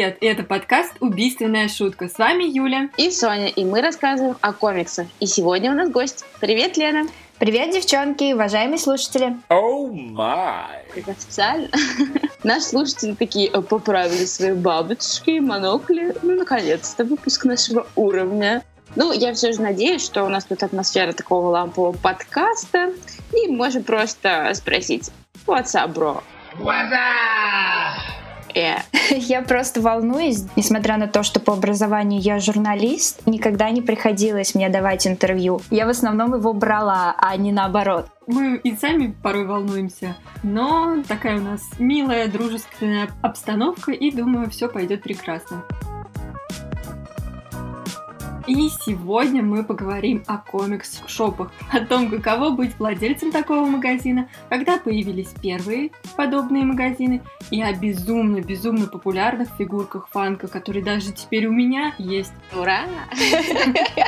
привет! Это подкаст «Убийственная шутка». С вами Юля. И Соня, и мы рассказываем о комиксах. И сегодня у нас гость. Привет, Лена! Привет, девчонки, уважаемые слушатели. Oh май! Как официально. Наши слушатели такие э, поправили свои бабочки, монокли. Ну, наконец-то, выпуск нашего уровня. Ну, я все же надеюсь, что у нас тут атмосфера такого лампового подкаста, и можем просто спросить, what's up, bro? What's up? Yeah. Я просто волнуюсь, несмотря на то, что по образованию я журналист, никогда не приходилось мне давать интервью. Я в основном его брала, а не наоборот. Мы и сами порой волнуемся, но такая у нас милая, дружественная обстановка, и думаю, все пойдет прекрасно. И сегодня мы поговорим о комикс-шопах, о том, каково быть владельцем такого магазина, когда появились первые подобные магазины, и о безумно-безумно популярных фигурках фанка, которые даже теперь у меня есть. Ура!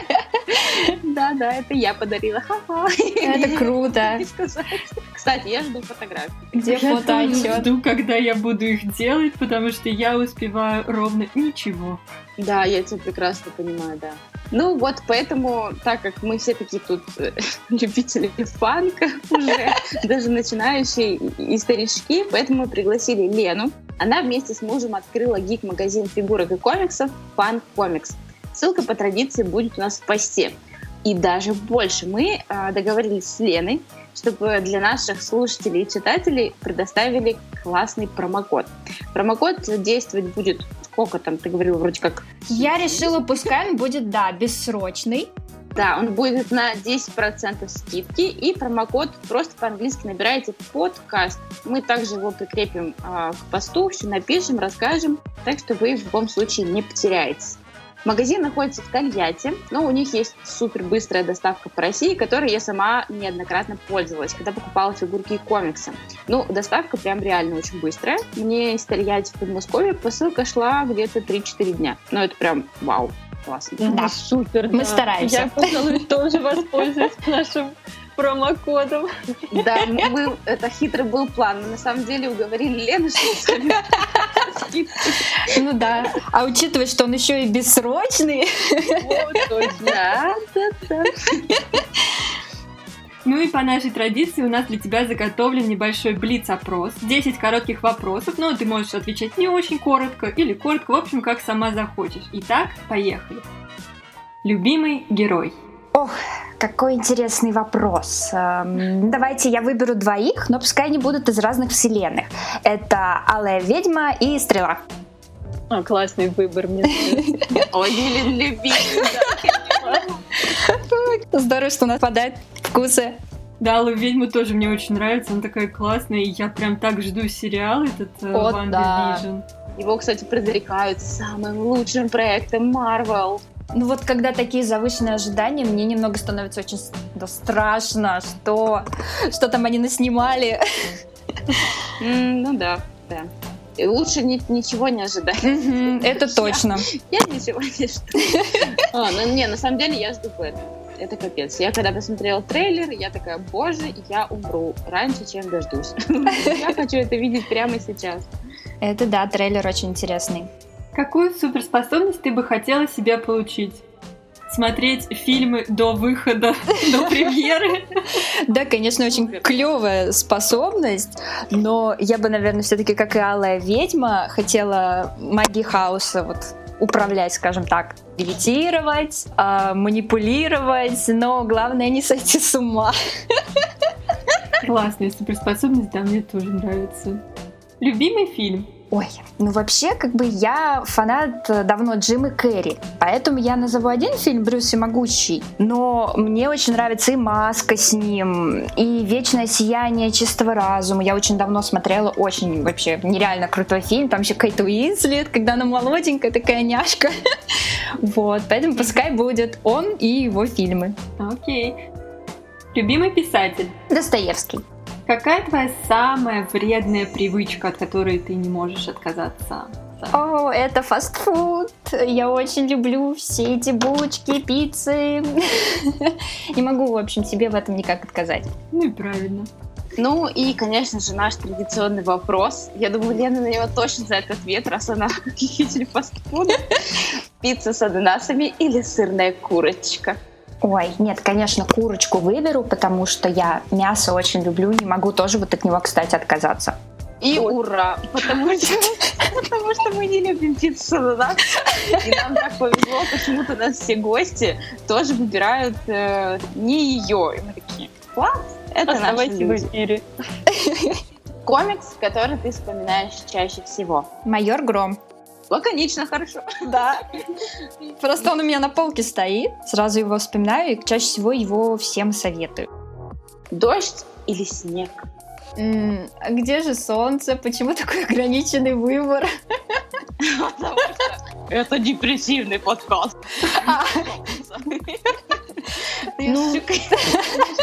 Да, да, это я подарила. Это круто. Кстати, я жду фотографии. Где фото Я жду, когда я буду их делать, потому что я успеваю ровно ничего. Да, я тебя прекрасно понимаю, да. Ну вот поэтому, так как мы все такие тут э, любители фанка уже, даже начинающие и старички, поэтому мы пригласили Лену. Она вместе с мужем открыла гик-магазин фигурок и комиксов Fun Comics. Ссылка по традиции будет у нас в посте. И даже больше мы э, договорились с Леной, чтобы для наших слушателей и читателей предоставили классный промокод. Промокод действовать будет сколько там, ты говорила, вроде как... Я решила, пускай он будет, да, бессрочный. Да, он будет на 10% скидки, и промокод просто по-английски набираете подкаст. Мы также его прикрепим э, к посту, все напишем, расскажем, так что вы в любом случае не потеряетесь. Магазин находится в Тольятти, но у них есть супер быстрая доставка по России, которой я сама неоднократно пользовалась, когда покупала фигурки и комиксы. Ну, доставка прям реально очень быстрая. Мне из Тольятти в Подмосковье посылка шла где-то 3-4 дня. Ну, это прям вау классно. Да, супер. Мы да. стараемся. Я, пожалуй, тоже воспользуюсь нашим промокодом. Да, мы, это хитрый был план. Мы на самом деле уговорили Лену, что Ну да. А учитывая, что он еще и бессрочный. Да, да, да. Ну и по нашей традиции у нас для тебя заготовлен небольшой блиц-опрос. 10 коротких вопросов, но ты можешь отвечать не очень коротко или коротко, в общем, как сама захочешь. Итак, поехали. Любимый герой. Ох, какой интересный вопрос. Эм, давайте я выберу двоих, но пускай они будут из разных вселенных. Это Алая ведьма и Стрела. А, классный выбор, мне Ой, Елен любимый, Здорово, что у нас падают вкусы. Да, Алла ведьма тоже мне очень нравится, она такая классная, и я прям так жду сериал этот э, О, Ванда да. Его, кстати, предрекают самым лучшим проектом Marvel. Ну вот когда такие завышенные ожидания, мне немного становится очень да, страшно, что, что там они наснимали. ну да, да. И лучше ни, ничего не ожидать. это точно. Я, я ничего не жду. А, ну, не, на самом деле я жду Бэтмена. Это капец. Я когда посмотрела трейлер, я такая, боже, я умру раньше, чем дождусь. Я хочу это видеть прямо сейчас. Это да, трейлер очень интересный. Какую суперспособность ты бы хотела себе получить? смотреть фильмы до выхода, до премьеры. Да, конечно, очень клевая способность, но я бы, наверное, все-таки, как и Алая ведьма, хотела магии хаоса вот управлять, скажем так, левитировать, э, манипулировать, но главное не сойти с ума. Классная суперспособность, да, мне тоже нравится. Любимый фильм? Ой, ну вообще, как бы я фанат э, давно Джима Керри, поэтому я назову один фильм «Брюс и могучий», но мне очень нравится и «Маска» с ним, и «Вечное сияние чистого разума». Я очень давно смотрела, очень вообще нереально крутой фильм, там еще Кейт Уинслет, когда она молоденькая, такая няшка. Вот, поэтому пускай будет он и его фильмы. Окей. Любимый писатель? Достоевский. Какая твоя самая вредная привычка, от которой ты не можешь отказаться? О, это фастфуд. Я очень люблю все эти булочки, пиццы. Не могу, в общем, себе в этом никак отказать. Ну и правильно. Ну и, конечно же, наш традиционный вопрос. Я думаю, Лена на него точно знает ответ, раз она любитель фастфуда. Пицца с ананасами или сырная курочка? Ой, нет, конечно, курочку выберу, потому что я мясо очень люблю, не могу тоже вот от него, кстати, отказаться. И вот. ура! Потому что, потому что мы не любим пиццу ананасом. И нам так повезло, почему-то нас все гости тоже выбирают э, не ее. И мы такие, класс, это Оставайся в эфире. Комикс, который ты вспоминаешь чаще всего. Майор Гром. Лаконично, хорошо. Да. Просто он у меня на полке стоит. Сразу его вспоминаю и чаще всего его всем советую. Дождь или снег? М-м, а где же солнце? Почему такой ограниченный выбор? Это депрессивный подкаст. А. Ну, я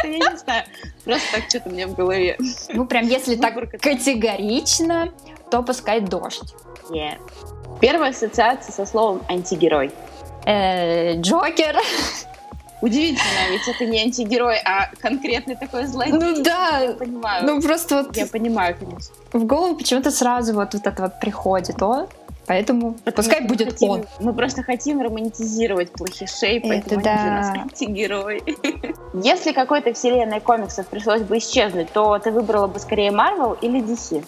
не знаю. Просто так что-то у меня в голове. Ну, прям если так категорично, то пускай дождь. Первая ассоциация со словом антигерой. Э, Джокер. Удивительно, ведь это не антигерой, а конкретный такой злодей. Ну да, я понимаю. Ну просто вот... Я понимаю, конечно. В голову почему-то сразу вот, вот это вот приходит, о, поэтому Потому пускай будет хотим, он. Мы просто хотим романтизировать плохишей, поэтому это да. нас антигерой. Если какой-то вселенной комиксов пришлось бы исчезнуть, то ты выбрала бы скорее Marvel или DC?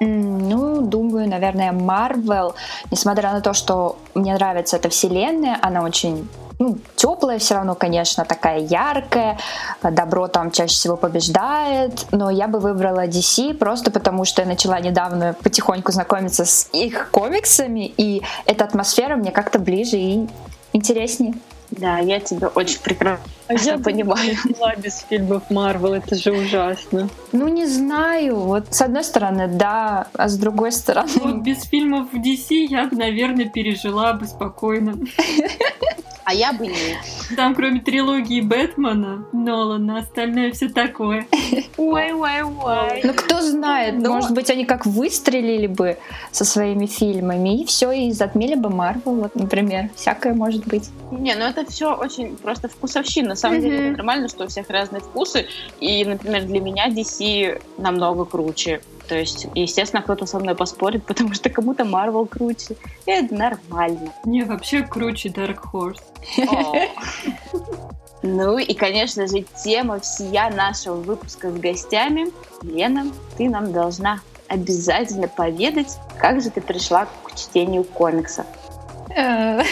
Ну, думаю, наверное, Marvel, несмотря на то, что мне нравится эта вселенная, она очень ну, теплая все равно, конечно, такая яркая, добро там чаще всего побеждает, но я бы выбрала DC просто потому, что я начала недавно потихоньку знакомиться с их комиксами, и эта атмосфера мне как-то ближе и интереснее. Да, я тебя очень прекрасно а я понимаю. была без фильмов Марвел, это же ужасно. Ну, не знаю. Вот с одной стороны, да, а с другой стороны... Вот без фильмов в DC я бы, наверное, пережила бы спокойно. А я бы не. Там, кроме трилогии Бэтмена, Нолана, остальное все такое. Ой, ой, ой. Ну, кто знает, Но... может быть, они как выстрелили бы со своими фильмами, и все, и затмели бы Марвел, вот, например. Всякое может быть. Не, ну это все очень просто вкусовщина. На самом mm-hmm. деле это нормально, что у всех разные вкусы. И, например, для меня DC намного круче. То есть, естественно, кто-то со мной поспорит, потому что кому-то Марвел круче. И это нормально. Не, вообще круче Dark Horse. Ну и, конечно же, тема всея нашего выпуска с гостями. Лена, ты нам должна обязательно поведать, как же ты пришла к чтению комиксов. Э,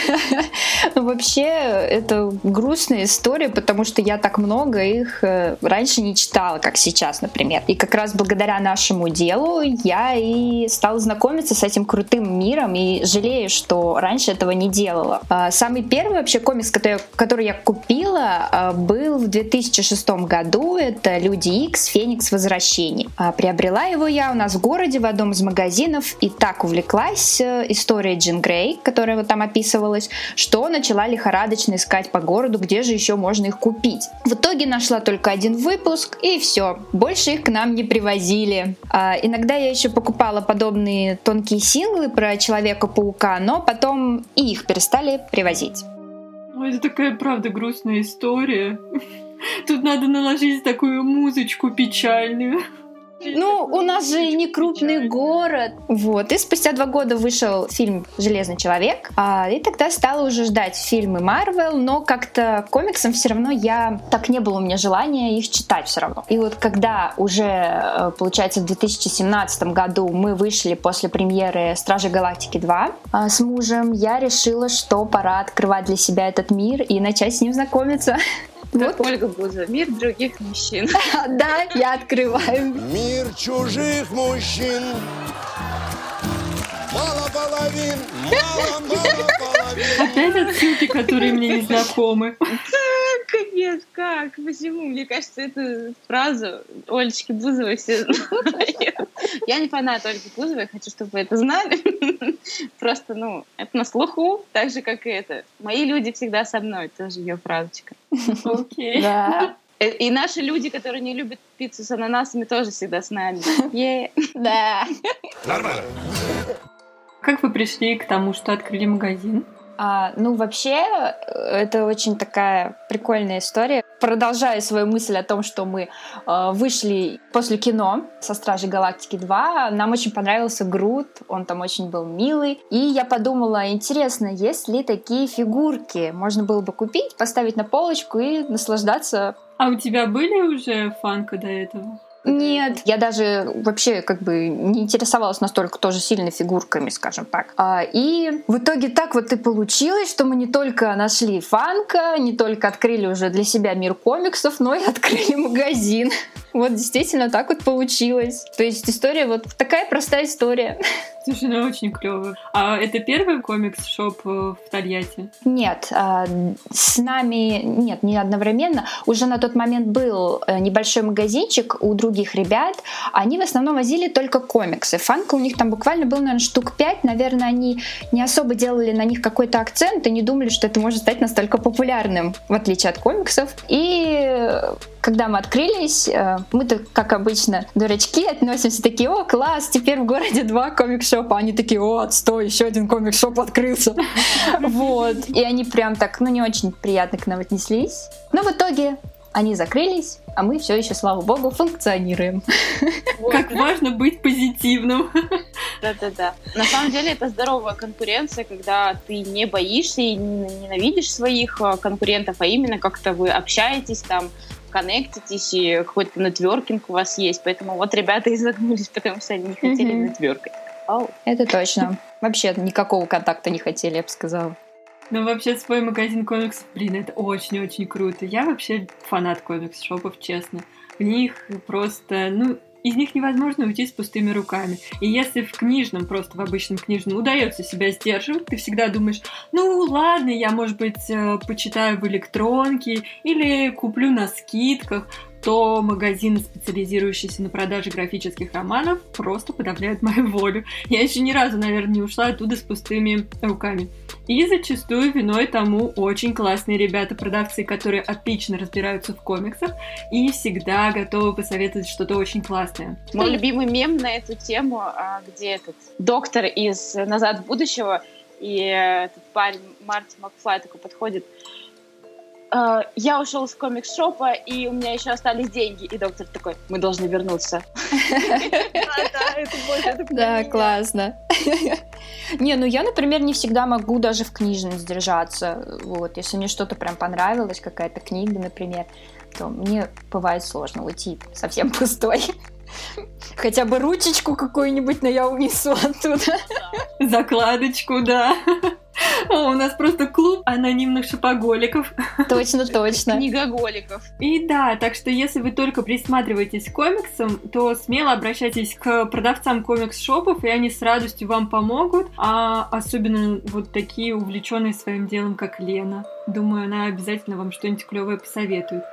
вообще, это грустная история, потому что я так много их э, раньше не читала, как сейчас, например. И как раз благодаря нашему делу я и стала знакомиться с этим крутым миром и жалею, что раньше этого не делала. А, самый первый вообще комикс, который, который я купила, а, был в 2006 году. Это «Люди Икс. Феникс. Возвращение». А, приобрела его я у нас в городе в одном из магазинов и так увлеклась э, историей Джин Грей, которая вот там описывалось, что начала лихорадочно искать по городу, где же еще можно их купить. В итоге нашла только один выпуск, и все. Больше их к нам не привозили. А, иногда я еще покупала подобные тонкие синглы про Человека-паука, но потом и их перестали привозить. Ой, это такая, правда, грустная история. Тут надо наложить такую музычку печальную. Ну, у нас же не крупный город. Вот. И спустя два года вышел фильм «Железный человек». А, и тогда стала уже ждать фильмы Марвел, но как-то комиксам все равно я... Так не было у меня желания их читать все равно. И вот когда уже, э, получается, в 2017 году мы вышли после премьеры «Стражи Галактики 2» а, с мужем, я решила, что пора открывать для себя этот мир и начать с ним знакомиться. Как вот. Ольга Буза. Мир других мужчин. Да, я открываю. Мир чужих мужчин. Мало половин, мало, мало половин. Опять отсылки, которые мне не знакомы. Капец, как? Почему? Мне кажется, эту фразу Олечки Бузовой все знают. Я не фанат Ольги Бузовой, хочу, чтобы вы это знали. Просто, ну, это на слуху, так же, как и это. Мои люди всегда со мной, тоже ее фразочка. Окей. Да. Э, и наши люди, которые не любят пиццу с ананасами, тоже всегда с нами. Да. Нормально. Как вы пришли к тому, что открыли магазин? А, ну, вообще, это очень такая прикольная история. продолжая свою мысль о том, что мы э, вышли после кино со Стражей Галактики 2, нам очень понравился Грут, он там очень был милый. И я подумала, интересно, есть ли такие фигурки? Можно было бы купить, поставить на полочку и наслаждаться. А у тебя были уже фанка до этого? Нет, я даже вообще как бы не интересовалась настолько тоже сильно фигурками, скажем так. А, и в итоге так вот и получилось, что мы не только нашли фанка, не только открыли уже для себя мир комиксов, но и открыли магазин. Вот действительно так вот получилось. То есть история вот такая простая история. Слушай, ну очень клево. А это первый комикс-шоп э, в Тольятти? Нет, а, с нами, нет, не одновременно. Уже на тот момент был э, небольшой магазинчик у других ребят. Они в основном возили только комиксы. Фанка у них там буквально был, наверное, штук пять. Наверное, они не особо делали на них какой-то акцент и не думали, что это может стать настолько популярным, в отличие от комиксов. И когда мы открылись, э, мы-то, как обычно, дурачки, относимся такие, о, класс, теперь в городе два комик-шопа. Они такие, о, отстой, еще один комик-шоп открылся. Вот. И они прям так, ну, не очень приятно к нам отнеслись. Но в итоге они закрылись, а мы все еще, слава богу, функционируем. Как важно быть позитивным. Да-да-да. На самом деле это здоровая конкуренция, когда ты не боишься и не ненавидишь своих э, конкурентов, а именно как-то вы общаетесь там, коннектитесь, и какой-то нетверкинг у вас есть. Поэтому вот ребята изогнулись, потому что они не хотели mm-hmm. нетверкать. Oh. Это точно. Вообще никакого контакта не хотели, я бы сказала. Ну, вообще, свой магазин комиксов, блин, это очень-очень круто. Я вообще фанат комикс-шопов, честно. В них просто, ну, из них невозможно уйти с пустыми руками. И если в книжном, просто в обычном книжном, удается себя сдерживать, ты всегда думаешь, ну ладно, я, может быть, э, почитаю в электронке или куплю на скидках, то магазины, специализирующиеся на продаже графических романов, просто подавляют мою волю. Я еще ни разу, наверное, не ушла оттуда с пустыми руками. И зачастую виной тому очень классные ребята-продавцы, которые отлично разбираются в комиксах и всегда готовы посоветовать что-то очень классное. Мой любимый мем на эту тему, а, где этот доктор из «Назад в будущего» и этот парень Марти Макфлай такой подходит – Uh, я ушел с комикс-шопа, и у меня еще остались деньги. И доктор такой, мы должны вернуться. Да, классно. Не, ну я, например, не всегда могу даже в книжном сдержаться. Вот, если мне что-то прям понравилось, какая-то книга, например, то мне бывает сложно уйти совсем пустой. Хотя бы ручечку какую-нибудь, но я унесу оттуда. Закладочку, да. О, у нас просто клуб анонимных шопоголиков. Точно, точно. Книгоголиков. И да, так что если вы только присматриваетесь к комиксам, то смело обращайтесь к продавцам комикс-шопов, и они с радостью вам помогут. А особенно вот такие увлеченные своим делом, как Лена. Думаю, она обязательно вам что-нибудь клевое посоветует.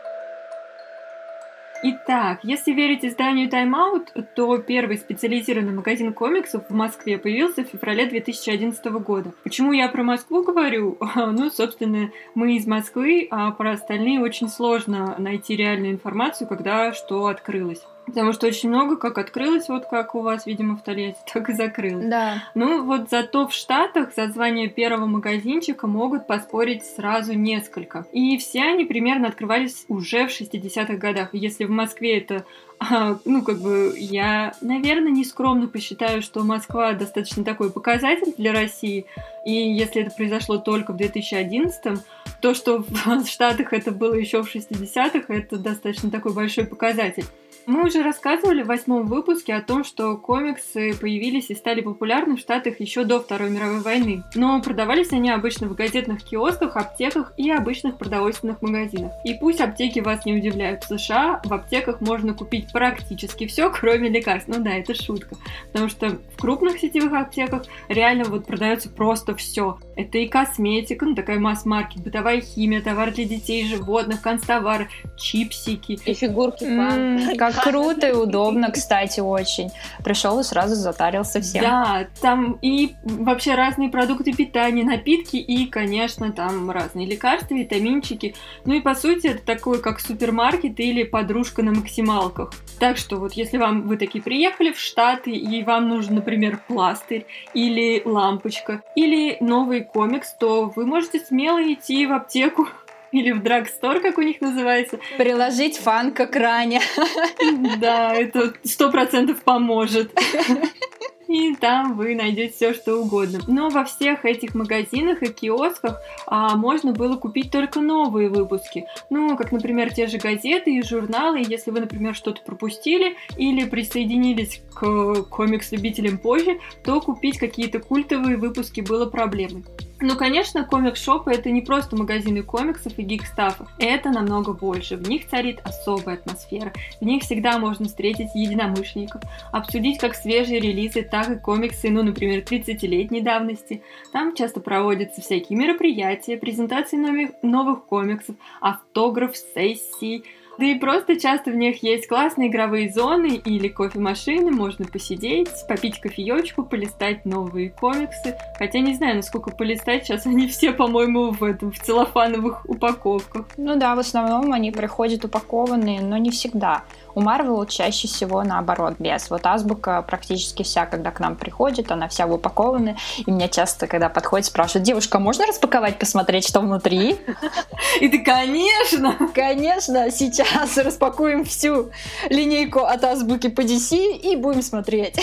Итак, если верить изданию Time Out, то первый специализированный магазин комиксов в Москве появился в феврале 2011 года. Почему я про Москву говорю? Ну, собственно, мы из Москвы, а про остальные очень сложно найти реальную информацию, когда что открылось. Потому что очень много как открылось, вот как у вас, видимо, в Тольятти, так и закрылось. Да. Ну, вот зато в Штатах за звание первого магазинчика могут поспорить сразу несколько. И все они примерно открывались уже в 60-х годах. Если в Москве это а, ну, как бы, я, наверное, не скромно посчитаю, что Москва достаточно такой показатель для России. И если это произошло только в 2011, то, что в Штатах это было еще в 60-х, это достаточно такой большой показатель. Мы уже рассказывали в восьмом выпуске о том, что комиксы появились и стали популярны в Штатах еще до Второй мировой войны. Но продавались они обычно в газетных киосках, аптеках и обычных продовольственных магазинах. И пусть аптеки вас не удивляют, в США в аптеках можно купить практически все, кроме лекарств. Ну да, это шутка. Потому что в крупных сетевых аптеках реально вот продается просто все. Это и косметика, ну такая масс-маркет, бытовая химия, товар для детей, животных, констовары, чипсики. И фигурки mm, Как круто и удобно, кстати, очень. Пришел и сразу затарился всем. Да, там и вообще разные продукты питания, напитки и, конечно, там разные лекарства, витаминчики. Ну и, по сути, это такой, как супермаркет или подружка на максималках. Так что вот если вам вы такие приехали в Штаты и вам нужен, например, пластырь или лампочка или новый комикс, то вы можете смело идти в аптеку или в драгстор, как у них называется. Приложить фан к экране. Да, это сто процентов поможет. И там вы найдете все, что угодно. Но во всех этих магазинах и киосках а, можно было купить только новые выпуски. Ну, как, например, те же газеты и журналы. Если вы, например, что-то пропустили или присоединились к комикс-любителям позже, то купить какие-то культовые выпуски было проблемой. Ну, конечно, комикс-шопы это не просто магазины комиксов и гикстафа. Это намного больше. В них царит особая атмосфера. В них всегда можно встретить единомышленников, обсудить как свежие релизы, так и комиксы, ну, например, 30-летней давности. Там часто проводятся всякие мероприятия, презентации новых комиксов, автограф, сессии, да и просто часто в них есть классные игровые зоны или кофемашины, можно посидеть, попить кофеечку, полистать новые комиксы. Хотя не знаю, насколько полистать, сейчас они все, по-моему, в этом, в целлофановых упаковках. Ну да, в основном они приходят упакованные, но не всегда. У Marvel чаще всего наоборот, без. Вот азбука практически вся, когда к нам приходит, она вся упакована. И меня часто, когда подходит, спрашивают, девушка, можно распаковать, посмотреть, что внутри? И ты, конечно! Конечно, сейчас распакуем всю линейку от азбуки по DC и будем смотреть.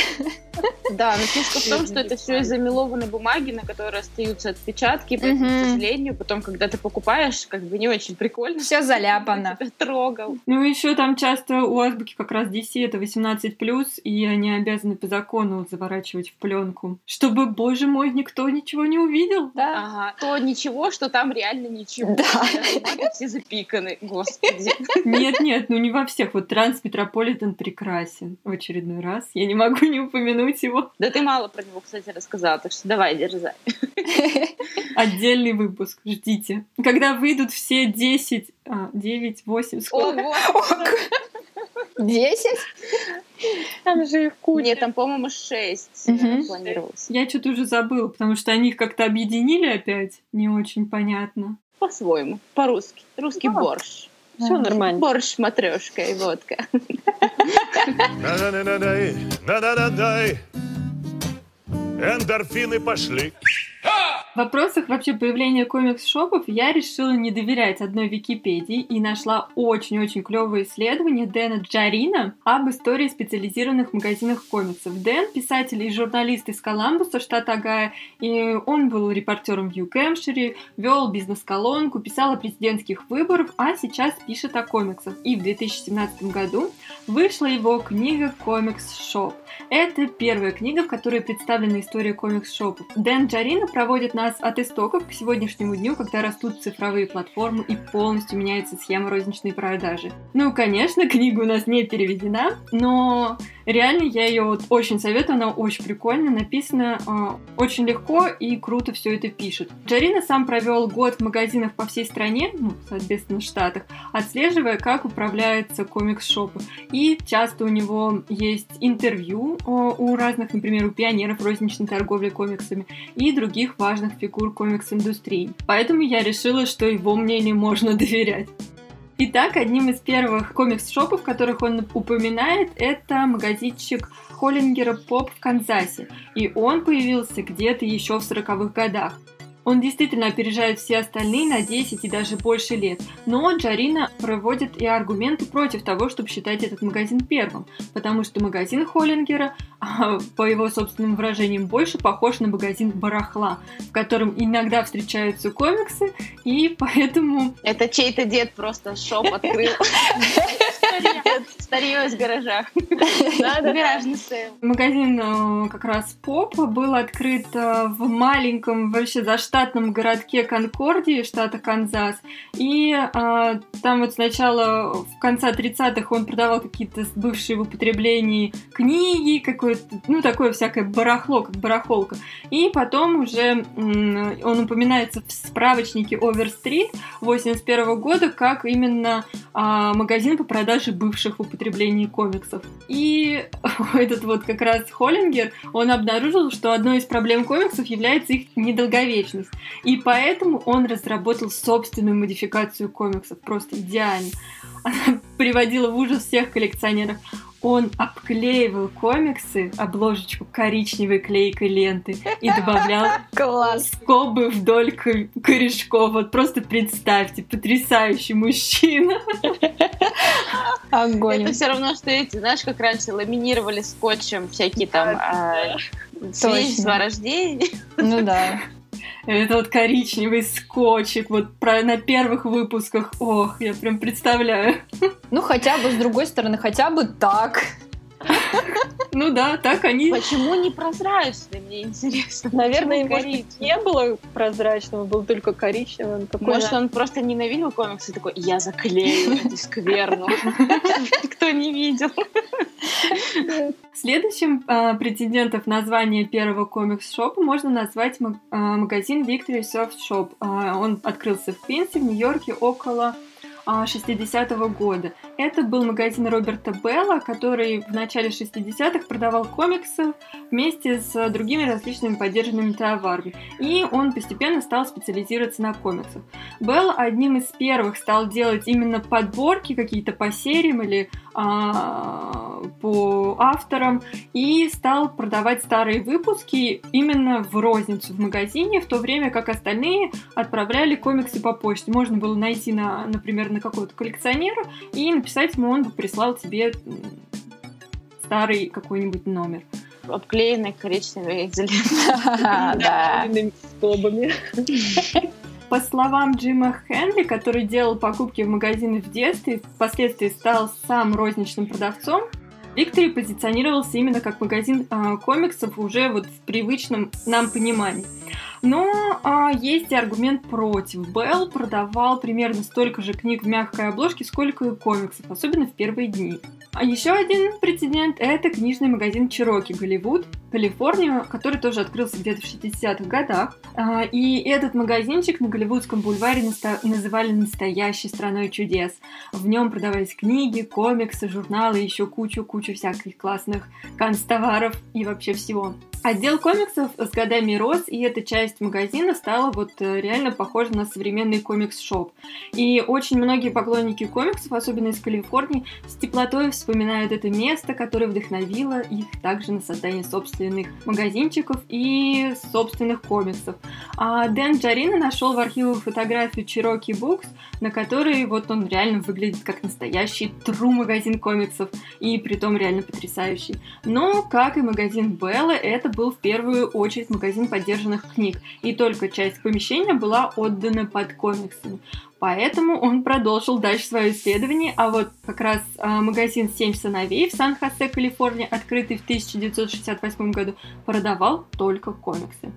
Да, но фишка в том, что это все из замелованной бумаги, на которой остаются отпечатки, поэтому, к сожалению, потом, когда ты покупаешь, как бы не очень прикольно. Все заляпано. Трогал. Ну, еще там часто у азбуки как раз DC это 18+, и они обязаны по закону заворачивать в пленку, чтобы, боже мой, никто ничего не увидел. Да. Ага. То ничего, что там реально ничего. Да. Все запиканы, господи. Нет, нет, ну не во всех. Вот Транс Метрополитен прекрасен в очередной раз. Я не могу не упомянуть его. Да ты мало про него, кстати, рассказала, так что давай, дерзай. Отдельный выпуск, ждите. Когда выйдут все 10, а, 9, 8, сколько? Десять? Там же их куча. Нет, там, по-моему, шесть угу. планировалось. Я что-то уже забыла, потому что они их как-то объединили опять. Не очень понятно. По-своему, по-русски. Русский да. борщ. Все нормально. Борщ, матрешка и водка. Эндорфины пошли. В вопросах вообще появления комикс-шопов я решила не доверять одной Википедии и нашла очень-очень клевое исследование Дэна Джарина об истории специализированных магазинах комиксов. Дэн — писатель и журналист из Коламбуса, штата Огайо, и он был репортером в Нью-Гэмпшире, вел бизнес-колонку, писал о президентских выборах, а сейчас пишет о комиксах. И в 2017 году вышла его книга «Comic Shop». Это первая книга, в которой представлена история комикс-шопов. Дэн Джарино проводит нас от истоков к сегодняшнему дню, когда растут цифровые платформы и полностью меняется схема розничной продажи. Ну, конечно, книга у нас не переведена, но реально я ее вот очень советую, она очень прикольно написана, очень легко и круто все это пишет. Джарина сам провел год в магазинах по всей стране, ну, соответственно, в Штатах, отслеживая, как управляется комикс-шопы. И часто у него есть интервью у разных, например, у пионеров розничной торговли комиксами и других важных фигур комикс-индустрии. Поэтому я решила, что его мнению можно доверять. Итак, одним из первых комикс-шопов, которых он упоминает, это магазинчик Холлингера Поп в Канзасе. И он появился где-то еще в 40-х годах. Он действительно опережает все остальные на 10 и даже больше лет. Но Джарина проводит и аргументы против того, чтобы считать этот магазин первым, потому что магазин Холлингера, а, по его собственным выражениям, больше похож на магазин барахла, в котором иногда встречаются комиксы, и поэтому... Это чей-то дед просто shop открыл. Старье из гаража. Гаражный sale. Магазин э, как раз Поп был открыт э, в маленьком вообще заштатном городке Конкордии, штата Канзас. И э, там вот сначала в конце 30-х он продавал какие-то бывшие в употреблении книги, какое-то, ну, такое всякое барахло, как барахолка. И потом уже он упоминается в справочнике Overstreet 81 года как именно магазин по продаже бывших в употреблении комиксов. И этот вот как раз Холлингер, он обнаружил, что одной из проблем комиксов является их недолговечность. И поэтому он разработал собственную модификацию комиксов, просто идеально. Она приводила в ужас всех коллекционеров. он обклеивал комиксы, обложечку коричневой клейкой ленты и добавлял Класс. скобы вдоль ко- корешков. Вот просто представьте, потрясающий мужчина. Огонь. Это все равно, что эти, знаешь, как раньше ламинировали скотчем всякие там а, свидетельства о рождении. Ну да. Это вот коричневый скотчик, вот про, на первых выпусках. Ох, я прям представляю. Ну хотя бы с другой стороны, хотя бы так. Ну да, так они... Почему не прозрачный, мне интересно. Наверное, может не было прозрачного, был только коричневый. он такой, Может, он просто ненавидел комиксы и такой, я заклею эту скверну. Никто не видел. Следующим а, претендентом в название первого комикс-шопа можно назвать а, магазин Victory Soft Shop. А, он открылся в Квинсе, в Нью-Йорке около а, 60-го года. Это был магазин Роберта Белла, который в начале 60-х продавал комиксы вместе с другими различными поддержанными товарами. И он постепенно стал специализироваться на комиксах. Белл одним из первых стал делать именно подборки какие-то по сериям или а, по авторам и стал продавать старые выпуски именно в розницу в магазине, в то время как остальные отправляли комиксы по почте. Можно было найти, на, например, на какого-то коллекционера и написать ему, он бы прислал тебе старый какой-нибудь номер. Обклеенный коричневой изолентой. Да. наполненными скобами. По словам Джима Хенли, который делал покупки в магазины в детстве, впоследствии стал сам розничным продавцом, Виктори позиционировался именно как магазин а, комиксов уже вот в привычном нам понимании. Но а, есть и аргумент против. Белл продавал примерно столько же книг в мягкой обложке, сколько и комиксов, особенно в первые дни. А еще один прецедент – это книжный магазин Чироки Голливуд, Калифорния, который тоже открылся где-то в 60-х годах. А, И этот магазинчик на Голливудском бульваре наста- называли настоящей страной чудес. В нем продавались книги, комиксы, журналы, еще кучу-кучу всяких классных канцтоваров и вообще всего. Отдел комиксов с годами рос, и эта часть магазина стала вот э, реально похожа на современный комикс-шоп. И очень многие поклонники комиксов, особенно из Калифорнии, с теплотой вспоминают это место, которое вдохновило их также на создание собственных магазинчиков и собственных комиксов. А Дэн Джарина нашел в архивах фотографию Cherokee Books, на которой вот он реально выглядит как настоящий true магазин комиксов, и притом реально потрясающий. Но, как и магазин Белла, это был в первую очередь магазин поддержанных книг, и только часть помещения была отдана под комиксами. Поэтому он продолжил дальше свое исследование, а вот как раз а, магазин «Семь сыновей» в Сан-Хосе, Калифорния, открытый в 1968 году, продавал только комиксы.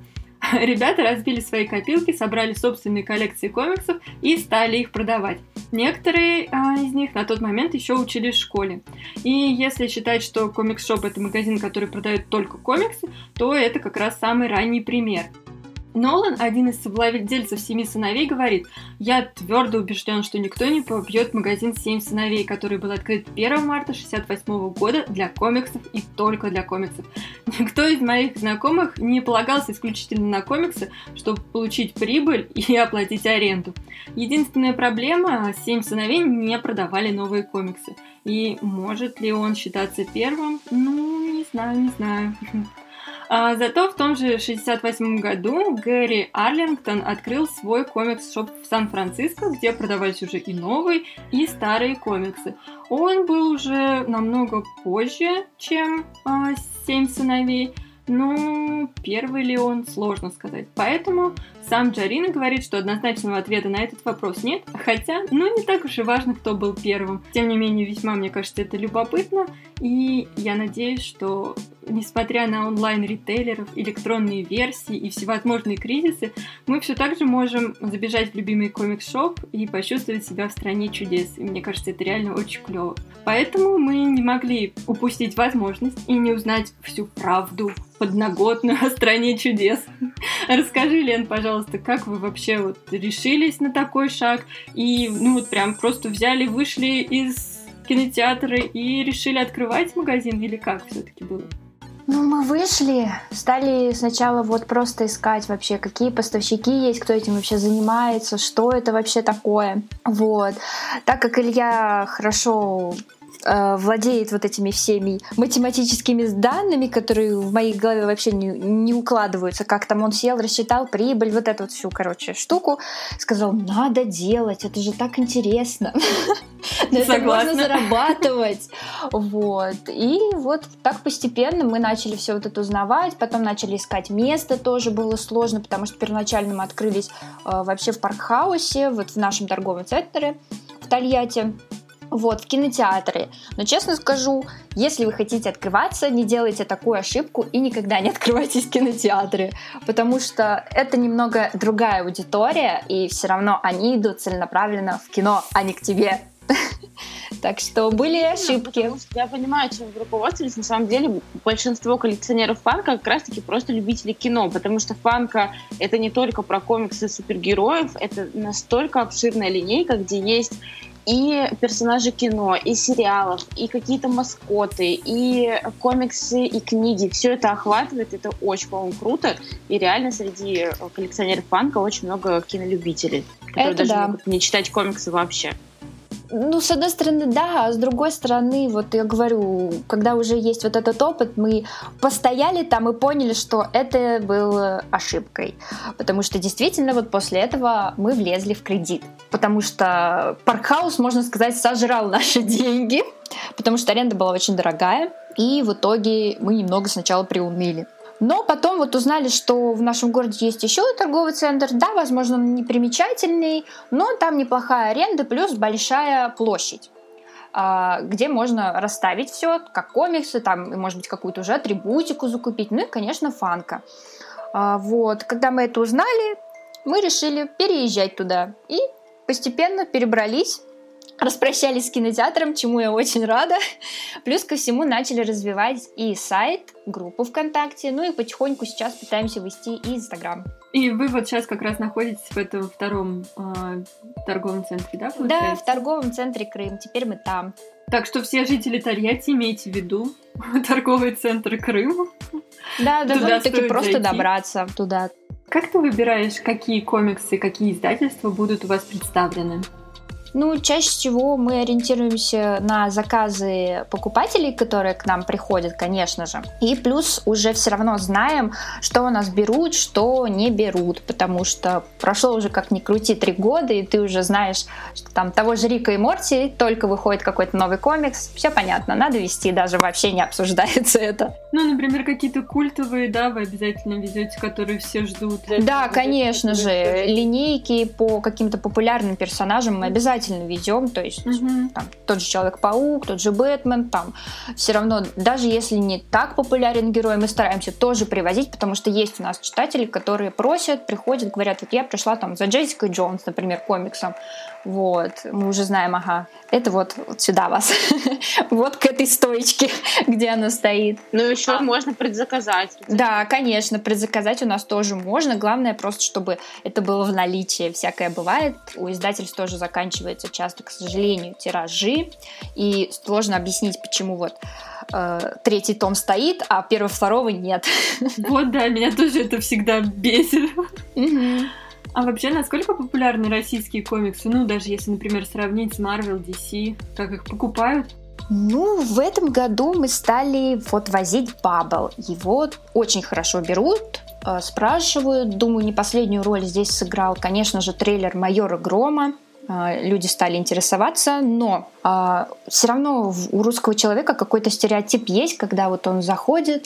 Ребята разбили свои копилки, собрали собственные коллекции комиксов и стали их продавать. Некоторые а, из них на тот момент еще учились в школе. И если считать, что комикс-шоп это магазин, который продает только комиксы, то это как раз самый ранний пример. Нолан, один из совладельцев «Семи сыновей», говорит, «Я твердо убежден, что никто не побьет магазин «Семь сыновей», который был открыт 1 марта 1968 года для комиксов и только для комиксов. Никто из моих знакомых не полагался исключительно на комиксы, чтобы получить прибыль и оплатить аренду. Единственная проблема – «Семь сыновей» не продавали новые комиксы. И может ли он считаться первым? Ну, не знаю, не знаю. А, зато в том же 68 году Гэри Арлингтон открыл свой комикс-шоп в Сан-Франциско, где продавались уже и новые, и старые комиксы. Он был уже намного позже, чем а, «Семь сыновей», но первый ли он, сложно сказать. Поэтому сам Джарина говорит, что однозначного ответа на этот вопрос нет, хотя, ну, не так уж и важно, кто был первым. Тем не менее, весьма, мне кажется, это любопытно, и я надеюсь, что несмотря на онлайн-ритейлеров, электронные версии и всевозможные кризисы, мы все так же можем забежать в любимый комикс-шоп и почувствовать себя в стране чудес. И мне кажется, это реально очень клево. Поэтому мы не могли упустить возможность и не узнать всю правду подноготную о стране чудес. Расскажи, Лен, пожалуйста, как вы вообще вот решились на такой шаг и, ну, вот прям просто взяли, вышли из кинотеатра и решили открывать магазин или как все-таки было? Ну, мы вышли, стали сначала вот просто искать вообще, какие поставщики есть, кто этим вообще занимается, что это вообще такое. Вот. Так как Илья хорошо э, владеет вот этими всеми математическими данными, которые в моей голове вообще не, не укладываются. Как там он сел, рассчитал прибыль, вот эту вот всю, короче, штуку. Сказал, надо делать, это же так интересно. На это можно зарабатывать. Вот. И вот так постепенно мы начали все вот это узнавать, потом начали искать место, тоже было сложно, потому что первоначально мы открылись э, вообще в Паркхаусе, вот в нашем торговом центре в Тольятти. Вот, в кинотеатры. Но честно скажу, если вы хотите открываться, не делайте такую ошибку и никогда не открывайтесь в кинотеатры, потому что это немного другая аудитория, и все равно они идут целенаправленно в кино, а не к тебе. Так что были ошибки. Я понимаю, чем вы руководствовались. На самом деле большинство коллекционеров фанка как раз-таки просто любители кино, потому что фанка — это не только про комиксы супергероев, это настолько обширная линейка, где есть и персонажи кино, и сериалов, и какие-то маскоты, и комиксы, и книги. Все это охватывает, это очень, по-моему, круто. И реально среди коллекционеров Funko очень много кинолюбителей, которые Это даже да. могут не читать комиксы вообще. Ну, с одной стороны, да, а с другой стороны, вот я говорю, когда уже есть вот этот опыт, мы постояли там и поняли, что это было ошибкой. Потому что действительно вот после этого мы влезли в кредит. Потому что Паркхаус, можно сказать, сожрал наши деньги, потому что аренда была очень дорогая. И в итоге мы немного сначала приуныли. Но потом вот узнали, что в нашем городе есть еще торговый центр. Да, возможно, он не примечательный, но там неплохая аренда плюс большая площадь а, где можно расставить все, как комиксы, там, может быть, какую-то уже атрибутику закупить, ну и, конечно, фанка. А, Вот, когда мы это узнали, мы решили переезжать туда и постепенно перебрались, распрощались с кинотеатром, чему я очень рада. Плюс ко всему начали развивать и сайт, группу ВКонтакте, ну и потихоньку сейчас пытаемся вести и Инстаграм. И вы вот сейчас как раз находитесь в этом втором а, торговом центре, да, Да, получается? в торговом центре Крым, теперь мы там. Так что все жители Тольятти имейте в виду торговый центр Крым. Да, довольно-таки просто зайти. добраться туда. Как ты выбираешь, какие комиксы, какие издательства будут у вас представлены? Ну, чаще всего мы ориентируемся на заказы покупателей, которые к нам приходят, конечно же. И плюс уже все равно знаем, что у нас берут, что не берут, потому что прошло уже как ни крути три года, и ты уже знаешь, что там того же Рика и Морти только выходит какой-то новый комикс. Все понятно, надо вести, даже вообще не обсуждается это. Ну, например, какие-то культовые, да, вы обязательно везете, которые все ждут. Да, конечно же, линейки по каким-то популярным персонажам мы обязательно ведем, то есть Мгм. там, тот же Человек-паук, тот же Бэтмен, там все равно, даже если не так популярен герой, мы стараемся тоже привозить, потому что есть у нас читатели, которые просят, приходят, говорят, вот я пришла там за Джессикой Джонс, например, комиксом, вот, мы уже знаем, ага, это вот, вот сюда вас, вот к этой стоечке, где она стоит. Ну, еще можно предзаказать. Да, конечно, предзаказать у нас тоже можно. Главное просто, чтобы это было в наличии. Всякое бывает. У издательств тоже заканчивается часто, к сожалению, тиражи. И сложно объяснить, почему вот э, третий том стоит, а первого второго нет. Вот, да, меня тоже это всегда бесит. Мгм. А вообще, насколько популярны российские комиксы? Ну, даже если, например, сравнить с Marvel, DC, как их покупают? Ну, в этом году мы стали вот возить Бабл. Его очень хорошо берут, э, спрашивают. Думаю, не последнюю роль здесь сыграл, конечно же, трейлер «Майора Грома». Э, Люди стали интересоваться, но все равно у русского человека какой-то стереотип есть, когда вот он заходит,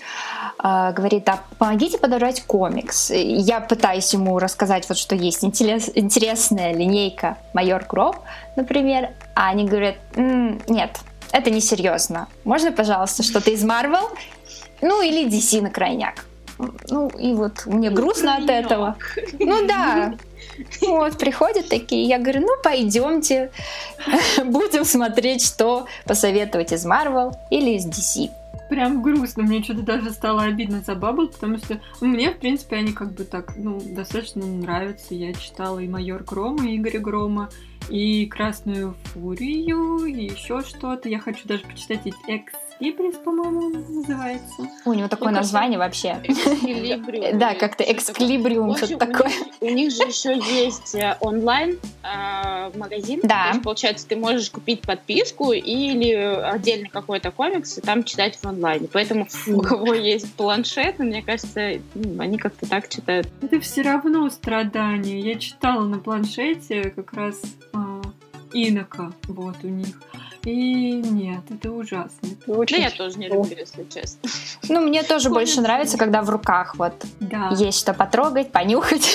э, говорит, а помогите подобрать комикс. Я пытаюсь ему рассказать, вот что есть интерес- интересная линейка «Майор Гром», например, а они говорят, «М, нет, это несерьезно. Можно, пожалуйста, что-то из Marvel? Ну, или DC на крайняк. Ну, и вот мне грустно от этого. Ну да. Вот, приходят такие, я говорю, ну, пойдемте, будем смотреть, что посоветовать из Marvel или из DC. Прям грустно, мне что-то даже стало обидно за Бабл, потому что мне, в принципе, они как бы так, ну, достаточно нравятся. Я читала и Майор Грома, и Игоря Грома, и Красную Фурию, и еще что-то. Я хочу даже почитать эти Экслибрис, по-моему, называется. У него такое название вообще. Экслибриум Да, как-то общем, что-то у такое. них- У них же еще есть э, онлайн э, магазин. Да. Получается, ты можешь купить подписку или отдельно какой-то комикс и там читать в онлайне. Поэтому у кого есть планшет, мне кажется, ну, они как-то так читают. Это все равно страдание. Я читала на планшете как раз а, Инока, вот у них. И нет, это ужасно. Да Очень я тоже не люблю, если честно. Ну, мне тоже больше нравится, когда в руках вот Да. есть что потрогать, понюхать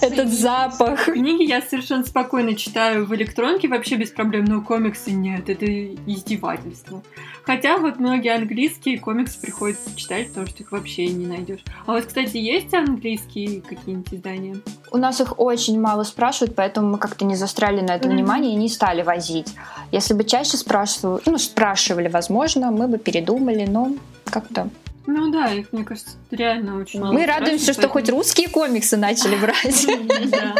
этот запах. Книги я совершенно спокойно читаю в электронке, вообще без проблем, но комиксы нет, это издевательство. Хотя вот многие английские комиксы приходится читать, потому что их вообще не найдешь. А вот, кстати, есть английские какие-нибудь издания? У нас их очень мало спрашивают, поэтому мы как-то не застряли на это Мгм. внимание и не стали возить. Если бы чаще спрашивали, ну, спрашивали, возможно, мы бы передумали, но как-то... Ну да, их, мне кажется, реально очень мало Мы радуемся, спрашивают, что хоть поэтому- русские комиксы начали брать. Да.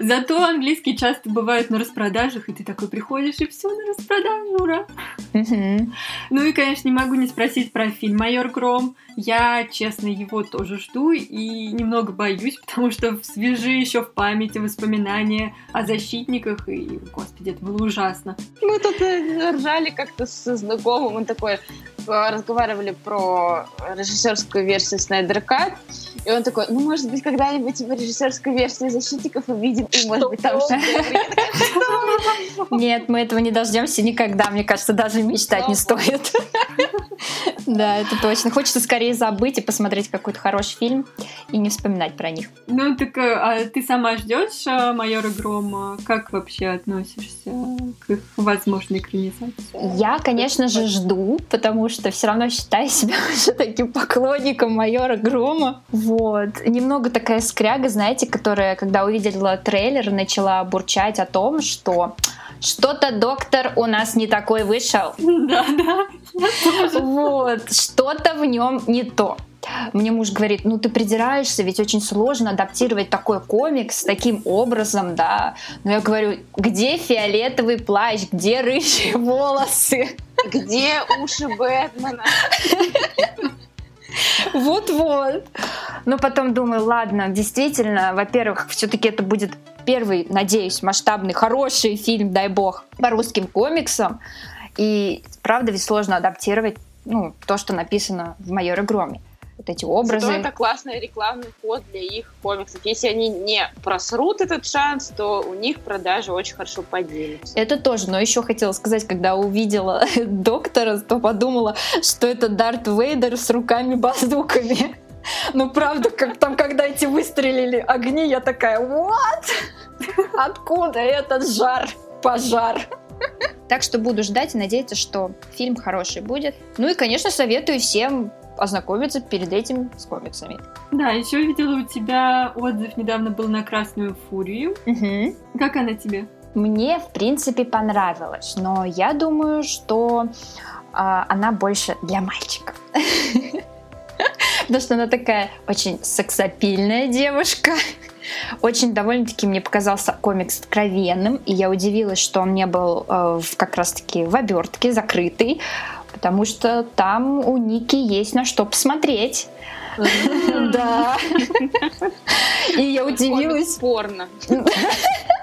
Зато английские часто бывают на распродажах, и ты такой приходишь, и все на распродаже, ура! Ну и, конечно, не могу не спросить про фильм «Майор Гром». Я, честно, его тоже жду и немного боюсь, потому что свежи еще в памяти воспоминания о защитниках, и, господи, это было ужасно. Мы тут э, ржали как-то со знакомым, он такой, разговаривали про режиссерскую версию Снайдер Кат, и он такой, ну, может быть, когда-нибудь мы режиссерскую версию «Защитников» увидим, и, может быть, там. Нет, мы этого не дождемся никогда. Мне кажется, даже мечтать не стоит. Да, это точно. Хочется скорее забыть и посмотреть какой-то хороший фильм и не вспоминать про них. Ну, так э, а ты сама ждешь э, «Майора Грома»? Как вообще относишься к их возможной экранизации? Я, конечно же, жду, потому что все равно считаю себя уже таким поклонником майора Грома. Вот. Немного такая скряга, знаете, которая, когда увидела трейлер, начала бурчать о том, что что-то доктор у нас не такой вышел. Да, да. Вот, что-то в нем не то. Мне муж говорит, ну ты придираешься, ведь очень сложно адаптировать такой комикс таким образом, да. Но я говорю, где фиолетовый плащ, где рыжие волосы? Где уши Бэтмена? Вот-вот. Но потом думаю, ладно, действительно, во-первых, все-таки это будет первый, надеюсь, масштабный, хороший фильм, дай бог, по русским комиксам. И правда ведь сложно адаптировать ну, то, что написано в «Майоре Громе». Вот эти образы. Зато это классный рекламный ход для их комиксов. Если они не просрут этот шанс, то у них продажи очень хорошо поднимутся. Это тоже, но еще хотела сказать, когда увидела доктора, то подумала, что это Дарт Вейдер с руками-базуками. Ну, правда, как там, когда эти выстрелили огни, я такая, what? Откуда этот жар, пожар? Так что буду ждать и надеяться, что фильм хороший будет. Ну и, конечно, советую всем ознакомиться перед этим с комиксами. Да, еще видела у тебя отзыв недавно был на Красную Фурию. Мгм. Как она тебе? Мне, в принципе, понравилось, но я думаю, что а, она больше для мальчиков. Потому что она такая очень сексапильная девушка. Очень довольно-таки мне показался комикс откровенным, и я удивилась, что он не был э, как раз-таки в обертке, закрытый, потому что там у Ники есть на что посмотреть. Да. И я удивилась. Порно.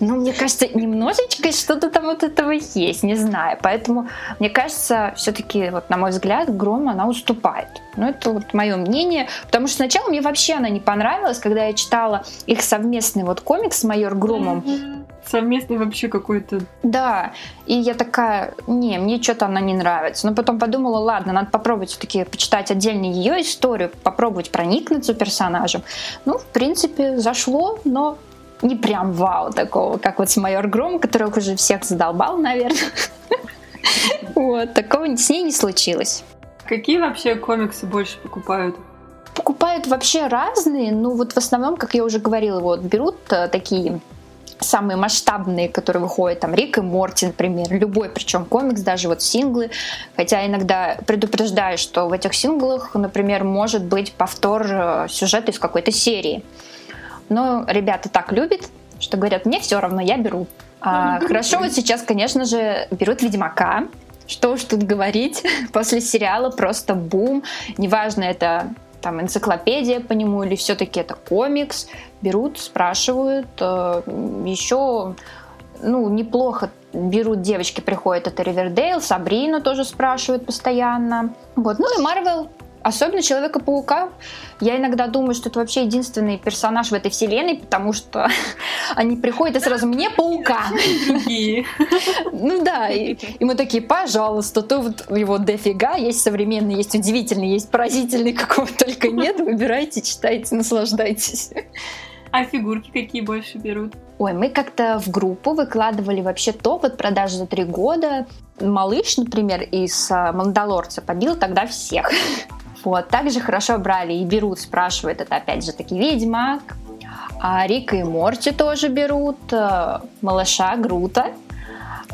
Ну, мне кажется, немножечко что-то там вот этого есть, не знаю. Поэтому, мне кажется, все-таки, вот, на мой взгляд, Гром она уступает. Ну, это вот мое мнение. Потому что сначала мне вообще она не понравилась, когда я читала их совместный вот комикс с майор Громом. Совместный вообще какой-то... Да, и я такая, не, мне что-то она не нравится. Но потом подумала, ладно, надо попробовать все-таки почитать отдельно ее историю, попробовать проникнуться персонажем. Ну, в принципе, зашло, но не прям вау такого, как вот с майор Гром, которых уже всех задолбал, наверное. Вот, такого с ней не случилось. Какие вообще комиксы больше покупают? Покупают вообще разные, ну вот в основном, как я уже говорила, вот берут э, такие самые масштабные, которые выходят, там Рик и Морти, например, любой, причем комикс, даже вот синглы, хотя иногда предупреждаю, что в этих синглах, например, может быть повтор э, сюжета из какой-то серии. Но ребята так любят, что говорят, мне все равно, я беру. А, хорошо, вот сейчас, конечно же, берут Ведьмака, Что уж тут говорить, после сериала просто бум. Неважно, это там энциклопедия по нему или все-таки это комикс. Берут, спрашивают. Э, Еще ну, неплохо берут девочки, приходят, это Ривердейл, Сабрину тоже спрашивают постоянно. Вот. Ну и Марвел Особенно Человека-паука. Я иногда думаю, что это вообще единственный персонаж в этой вселенной, потому что они приходят и сразу «мне паука». Ну да, и, мы такие, пожалуйста, то вот его дофига, есть современный, есть удивительный, есть поразительный, какого только нет, выбирайте, читайте, наслаждайтесь. А фигурки какие больше берут? Ой, мы как-то в группу выкладывали вообще топ от продажи за три года. Малыш, например, из а, Мандалорца побил тогда всех. Вот, также хорошо брали и берут, спрашивают, это опять же таки Ведьмак, а Рика и Морти тоже берут, э, малыша Грута,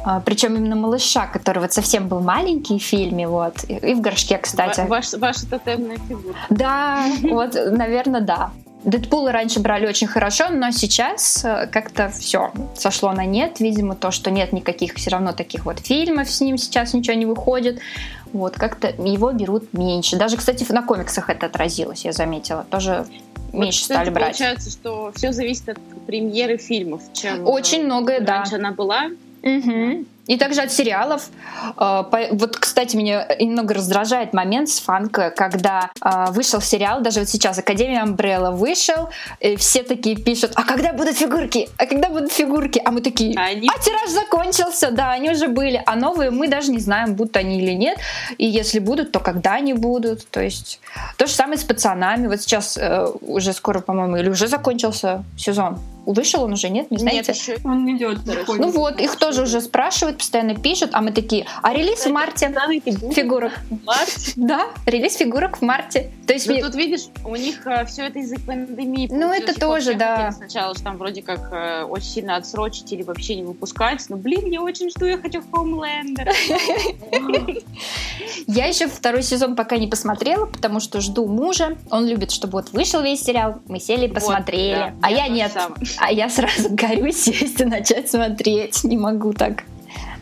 а, причем именно малыша, который вот совсем был маленький в фильме, вот, и в горшке, кстати. Ва- Ваш, ваша тотемная фигура. Да, вот, наверное, да. Дэдпула раньше брали очень хорошо, но сейчас э, как-то все сошло на нет. Видимо, то, что нет никаких все равно таких вот фильмов с ним сейчас ничего не выходит. Вот, как-то его берут меньше. Даже, кстати, на комиксах это отразилось, я заметила. Тоже меньше Вот, стали брать. Получается, что все зависит от премьеры фильмов, чем Очень э, многое, да. раньше она была. Мгм. И также от сериалов. Э, Вот, кстати, меня немного раздражает момент с фанка, когда э, вышел сериал, даже вот сейчас Академия Амбрелла вышел, и все такие пишут, а когда будут фигурки? А когда будут фигурки? А мы такие, А они а тираж закончился, да, они уже были, а новые мы даже не знаем, будут они или нет, и если будут, то когда они будут, то есть то же самое с пацанами, вот сейчас э, уже скоро, по-моему, или уже закончился сезон, вышел он уже, нет, не знаете? Нет, еще Он идет, выходит. Ну вот, их тоже уже спрашивают, постоянно пишут, а мы такие, а релиз в марте фигурок. Да, релиз фигурок в марте. То есть Ну тут видишь, у них все это из-за пандемии. Ну, это Их тоже, да. Сначала что там вроде как э, очень сильно отсрочить или вообще не выпускать. Но, блин, я очень жду, я хочу Homelander. я еще второй сезон пока не посмотрела, потому что жду мужа. Он любит, чтобы вот вышел весь сериал, мы сели и посмотрели. а я же нет. А я сразу горю сесть и начать смотреть. Не могу так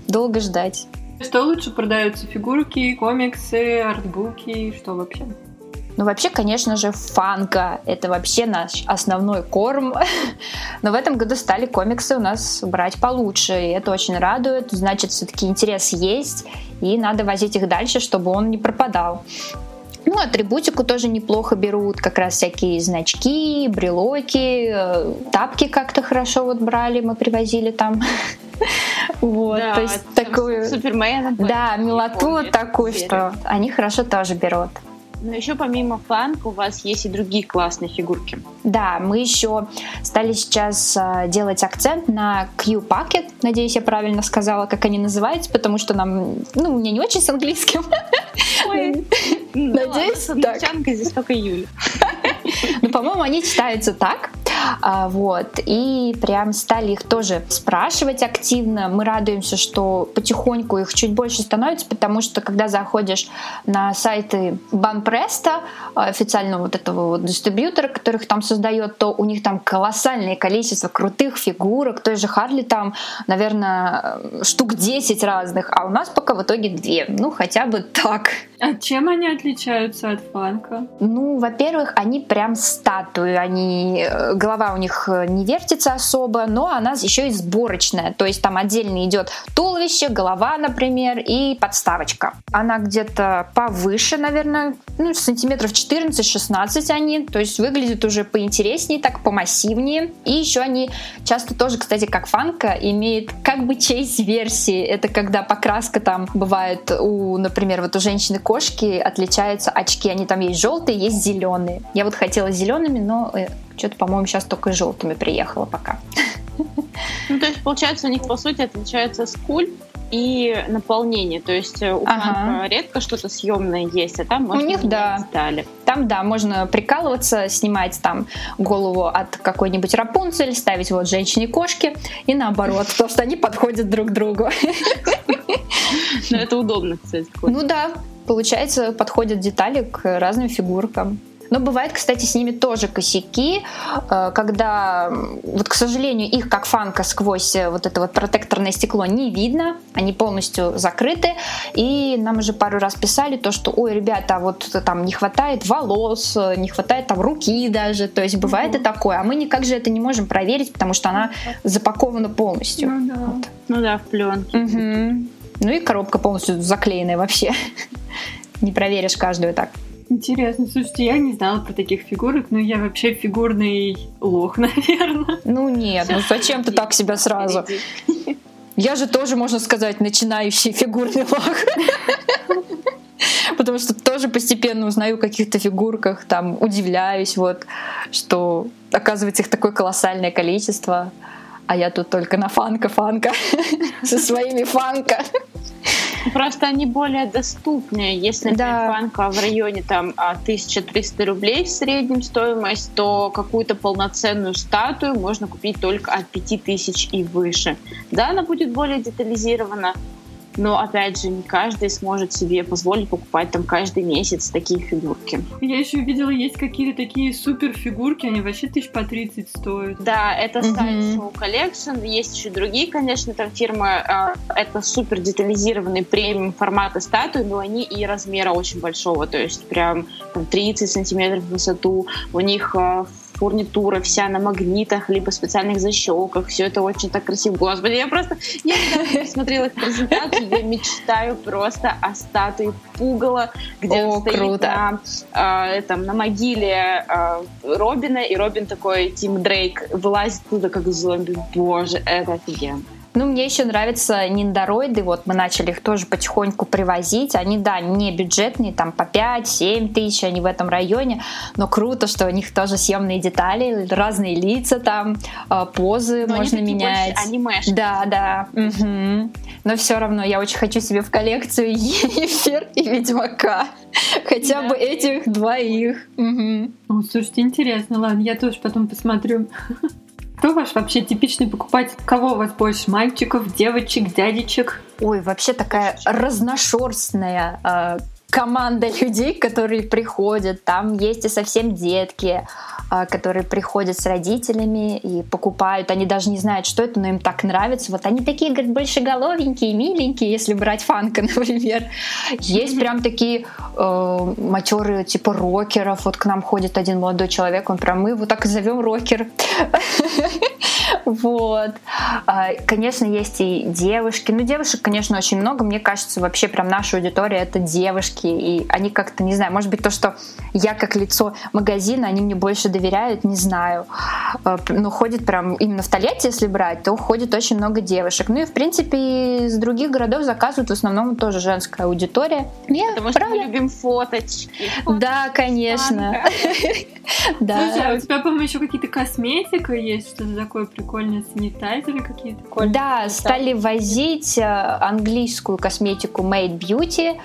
долго ждать. Что лучше продаются? Фигурки, комиксы, артбуки? Что вообще? Ну, вообще, конечно же, фанка. Это вообще наш основной корм. Но в этом году стали комиксы у нас брать получше. И это очень радует. Значит, все-таки интерес есть. И надо возить их дальше, чтобы он не пропадал. Ну, атрибутику тоже неплохо берут, как раз всякие значки, брелоки, э, тапки как-то хорошо вот брали, мы привозили там. Вот, Да, то есть такую, Супермена. да, милоту такую, что они хорошо тоже берут. Но еще помимо фанка у вас есть и другие классные фигурки. Да, мы еще стали сейчас э, делать акцент на Q-Packet. Надеюсь, я правильно сказала, как они называются, потому что нам, ну, у меня не очень с английским. Ну, Надеюсь, с так. здесь только Юля. Ну, по-моему, они читаются так. А, вот. И прям стали их тоже спрашивать активно. Мы радуемся, что потихоньку их чуть больше становится, потому что когда заходишь на сайты Банпреста, официального вот этого вот дистрибьютора, которых там создает, то у них там колоссальное количество крутых фигурок. Той же Харли там, наверное, штук 10 разных, а у нас пока в итоге две. Ну, хотя бы так. А чем они отличаются от фанка? Ну, во-первых, они прям статуи, они э, голова у них э, не вертится особо, но она еще и сборочная, то есть там отдельно идет туловище, голова, например, и подставочка. Она где-то повыше, наверное, ну, сантиметров 14-16 они, то есть выглядит уже поинтереснее, так помассивнее. И еще они часто тоже, кстати, как фанка, имеет как бы чейз-версии. Это когда покраска там бывает у, например, вот у женщины-кошки отличаются очки. Они там есть желтые, есть зеленые. Я вот хотела зелеными, но что-то, по-моему, сейчас только желтыми приехала пока. Ну, то есть, получается, у них, по сути, отличается скульп и наполнение. То есть э, у Ага. редко что-то съемное есть, а там можно них, менять да. детали. Там, да, можно прикалываться, снимать там голову от какой-нибудь Рапунцель, ставить вот женщине-кошки и наоборот, потому что они подходят друг к другу. Но это удобно, кстати. Ну да, получается, подходят детали к разным фигуркам. Но бывает, кстати, с ними тоже косяки, э, когда, вот, к сожалению, их как фанка сквозь э, вот это вот протекторное стекло не видно, они полностью закрыты, и нам уже пару раз писали то, что, ой, ребята, вот там не хватает волос, не хватает там руки даже, то есть бывает mm-hmm. и такое, а мы никак же это не можем проверить, потому что она запакована полностью. Ну да, вот. ну, да в пленке. Угу. Ну и коробка полностью заклеенная вообще. Не проверишь каждую так. Интересно, слушайте, я не знала про таких фигурок, но я вообще фигурный лох, наверное. Ну нет, ну зачем ты так себя сразу? Я же тоже, можно сказать, начинающий фигурный лох. Потому что тоже постепенно узнаю о каких-то фигурках, там удивляюсь, вот, что оказывается их такое колоссальное количество а я тут только на фанка-фанка со своими фанка. Просто они более доступны. Если да. фанка в районе там 1300 а, рублей в среднем стоимость, то какую-то полноценную статую можно купить только от 5000 и выше. Да, она будет более детализирована, но, опять же, не каждый сможет себе позволить покупать там каждый месяц такие фигурки. Я еще видела, есть какие-то такие супер фигурки, они вообще тысяч по 30 стоят. Да, это Show Collection. Есть еще другие, конечно, там фирмы. А, это супер детализированные премиум форматы статуи, но они и размера очень большого, то есть прям там, 30 сантиметров в высоту. У них а, фурнитура вся на магнитах, либо специальных защелках. Все это очень так красиво. Господи, я просто... Я недавно смотрела их презентацию, я мечтаю просто о статуе Пугала, где О, он стоит круто. на, э, там, на могиле э, Робина, и Робин такой, Тим Дрейк, вылазит туда как зомби. Боже, это офигенно. Ну, мне еще нравятся ниндороиды, вот мы начали их тоже потихоньку привозить. Они, да, не бюджетные, там по 5-7 тысяч, они в этом районе, но круто, что у них тоже съемные детали, разные лица там, а, позы но можно они менять. Анимешные. Да, да. Угу. Но все равно я очень хочу себе в коллекцию Ефер и Ведьмака. Хотя да, бы этих двоих. Угу. О, слушайте, интересно, ладно, я тоже потом посмотрю. Кто ваш вообще типичный покупатель? Кого у вас больше? Мальчиков, девочек, дядечек? Ой, вообще такая разношерстная э, команда людей, которые приходят. Там есть и совсем детки, а, которые приходят с родителями и покупают. Они даже не знают, что это, но им так нравится. Вот они такие, говорят, большеголовенькие, миленькие, если брать фанка, например. Есть прям такие э, матерые, типа рокеров. Вот к нам ходит один молодой человек, он прям, мы его так и зовем рокер. Вот. А, конечно, есть и девушки. Ну, девушек, конечно, очень много. Мне кажется, вообще прям наша аудитория — это девушки. И они как-то, не знаю, может быть, то, что я как лицо магазина, они мне больше доверяют, не знаю. А, но ходит прям именно в Толете, если брать, то ходит очень много девушек. Ну и, в принципе, из других городов заказывают в основном тоже женская аудитория. Я, Потому что мы любим фоточки. Да, конечно. Да. Слушай, а у тебя, по-моему, еще какие-то косметика есть, что-то такое прикольные санитайзеры какие-то. Да, стали возить э, английскую косметику Made Beauty.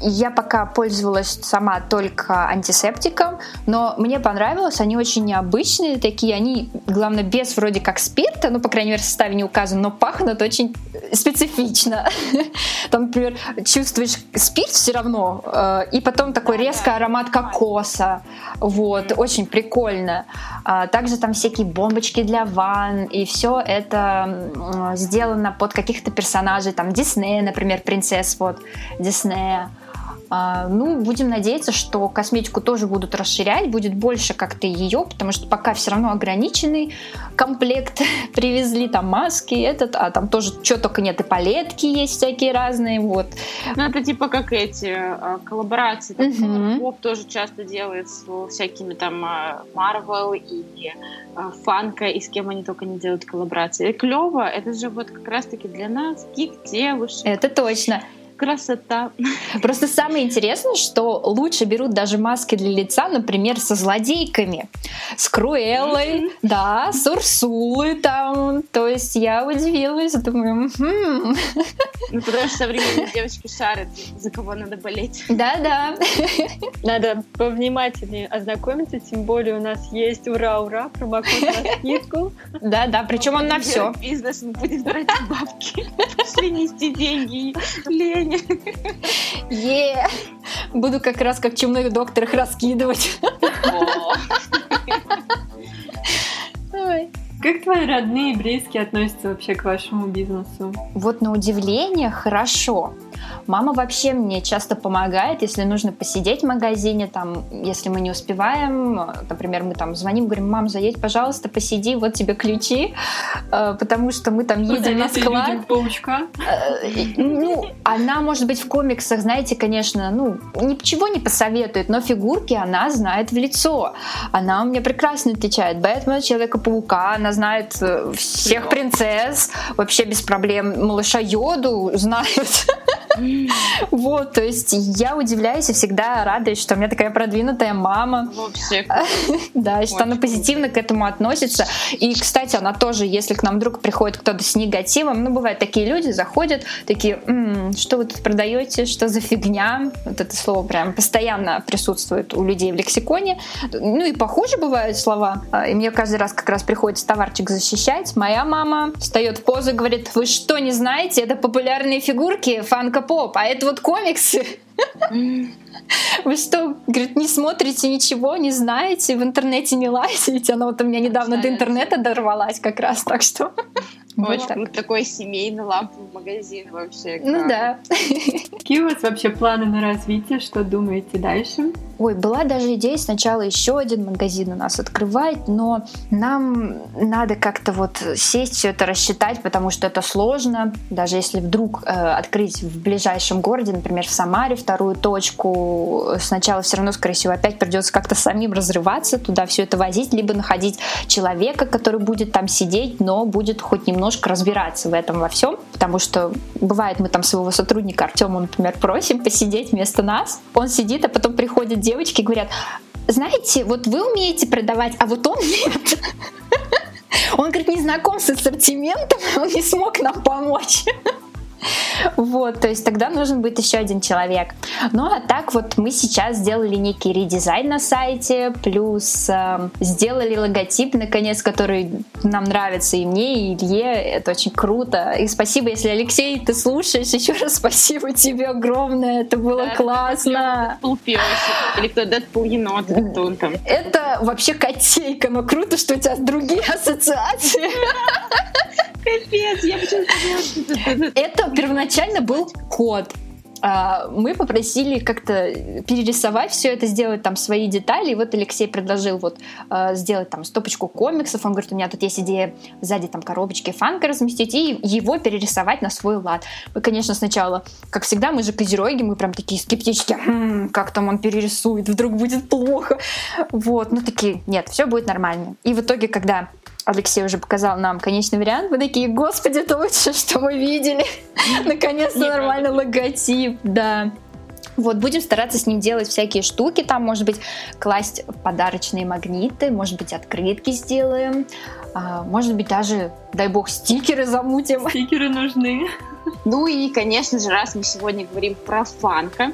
Я пока пользовалась сама только антисептиком, но мне понравилось, они очень необычные такие, они, главное, без вроде как спирта, ну, по крайней мере, в составе не указано, но пахнут очень специфично. Там, например, чувствуешь спирт все равно, э, и потом такой резкий аромат кокоса, вот, очень прикольно. А также там всякие бомбочки для ванн, и все это сделано под каких-то персонажей, там, Диснея, например, принцесс, вот, Диснея. А, ну, будем надеяться, что косметику тоже будут расширять, будет больше как-то ее, потому что пока все равно ограниченный комплект привезли, там маски, этот, а там тоже что только нет, и палетки есть всякие разные, вот. Ну, это типа как эти а, коллаборации, там, угу. тоже часто делает с всякими там а, Marvel и Фанка, и с кем они только не делают коллаборации. И клево, это же вот как раз-таки для нас, гик девушек. Это точно красота. Просто самое интересное, что лучше берут даже маски для лица, например, со злодейками. С Круэллой, да, с Урсулой там. То есть я удивилась, думаю, хм. Ну, потому что современные девочки шарят, за кого надо болеть. Да-да. Надо повнимательнее ознакомиться, тем более у нас есть ура-ура, промокод на скидку. Да-да, причем он на все. Бизнес, мы будем брать бабки. Пошли нести деньги. Лень настроение. Е! Буду как раз как чумной доктор их раскидывать. Как твои родные и близкие относятся вообще к вашему бизнесу? Вот на удивление хорошо. Мама вообще мне часто помогает, если нужно посидеть в магазине, там, если мы не успеваем, например, мы там звоним, говорим, мам, заедь, пожалуйста, посиди, вот тебе ключи, э, потому что мы там едем на склад. паучка. Э, Ну, она, может быть, в комиксах, знаете, конечно, ну, ничего не посоветует, но фигурки она знает в лицо. Она у меня прекрасно отличает Бэтмена, Человека-паука, она знает э, всех принцесс, вообще без проблем. Малыша Йоду знает. Вот, то есть я удивляюсь и всегда радуюсь, что у меня такая продвинутая мама. Вообще. Да, что она позитивно к этому относится. И, кстати, она тоже, если к нам вдруг приходит кто-то с негативом, ну, бывают такие люди, заходят, такие, «М, что вы тут продаете, что за фигня? Вот это слово прям постоянно присутствует у людей в лексиконе. Ну, и похоже бывают слова. А, И мне каждый раз как раз приходится товарчик защищать. Моя мама встает в позу и говорит, вы что, не знаете, это популярные фигурки, фанка-поп, а это вот комиксы. Вы что, говорит, не смотрите ничего, не знаете, в интернете не лазите? Она вот у меня недавно до интернета дорвалась как раз, так что... вот Очень так. Такой семейный ламповый магазин вообще. Ну да. Какие у вас вообще планы на развитие? Что думаете дальше? Ой, была даже идея сначала еще один магазин у нас открывать, но нам надо как-то вот сесть, все это рассчитать, потому что это сложно. Даже если вдруг э, открыть в ближайшем городе, например, в Самаре вторую точку, сначала все равно, скорее всего, опять придется как-то самим разрываться, туда все это возить, либо находить человека, который будет там сидеть, но будет хоть немножко разбираться в этом во всем, потому что бывает, мы там своего сотрудника Артема, например, просим посидеть вместо нас, он сидит, а потом приходят девочки и говорят, знаете, вот вы умеете продавать, а вот он нет. Он, говорит, не знаком с ассортиментом, он не смог нам помочь. Вот, то есть тогда нужен будет еще один человек. Ну а так вот мы сейчас сделали некий редизайн на сайте, плюс э, сделали логотип, наконец, который нам нравится и мне, и Илье. Это очень круто. И спасибо, если, Алексей, ты слушаешь, еще раз спасибо тебе огромное. Это было Да, классно. Дэдпул. Или кто Дэдпул енот, кто он там. Это вообще котейка, но круто, что у тебя другие ассоциации. Капец, я Это первоначально был кот. А, Мы попросили как-то перерисовать все это, сделать там свои детали. И вот Алексей предложил вот а, сделать там стопочку комиксов. Он говорит, у меня тут есть идея сзади там коробочки фанка разместить и его перерисовать на свой лад. Мы, конечно, сначала, как всегда, мы же козероги, мы прям такие скептические, «Хм, как там он перерисует, вдруг будет плохо. Вот, ну такие, нет, все будет нормально. И в итоге, когда Алексей уже показал нам конечный вариант. Мы такие, господи, это лучшее, что мы видели. Наконец-то нормальный логотип, да. Вот, будем стараться с ним делать всякие штуки. Там, может быть, класть подарочные магниты, может быть, открытки сделаем. а, может быть, даже, дай бог, стикеры замутим. Стикеры нужны. Ну и, конечно же, раз мы сегодня говорим про фанка,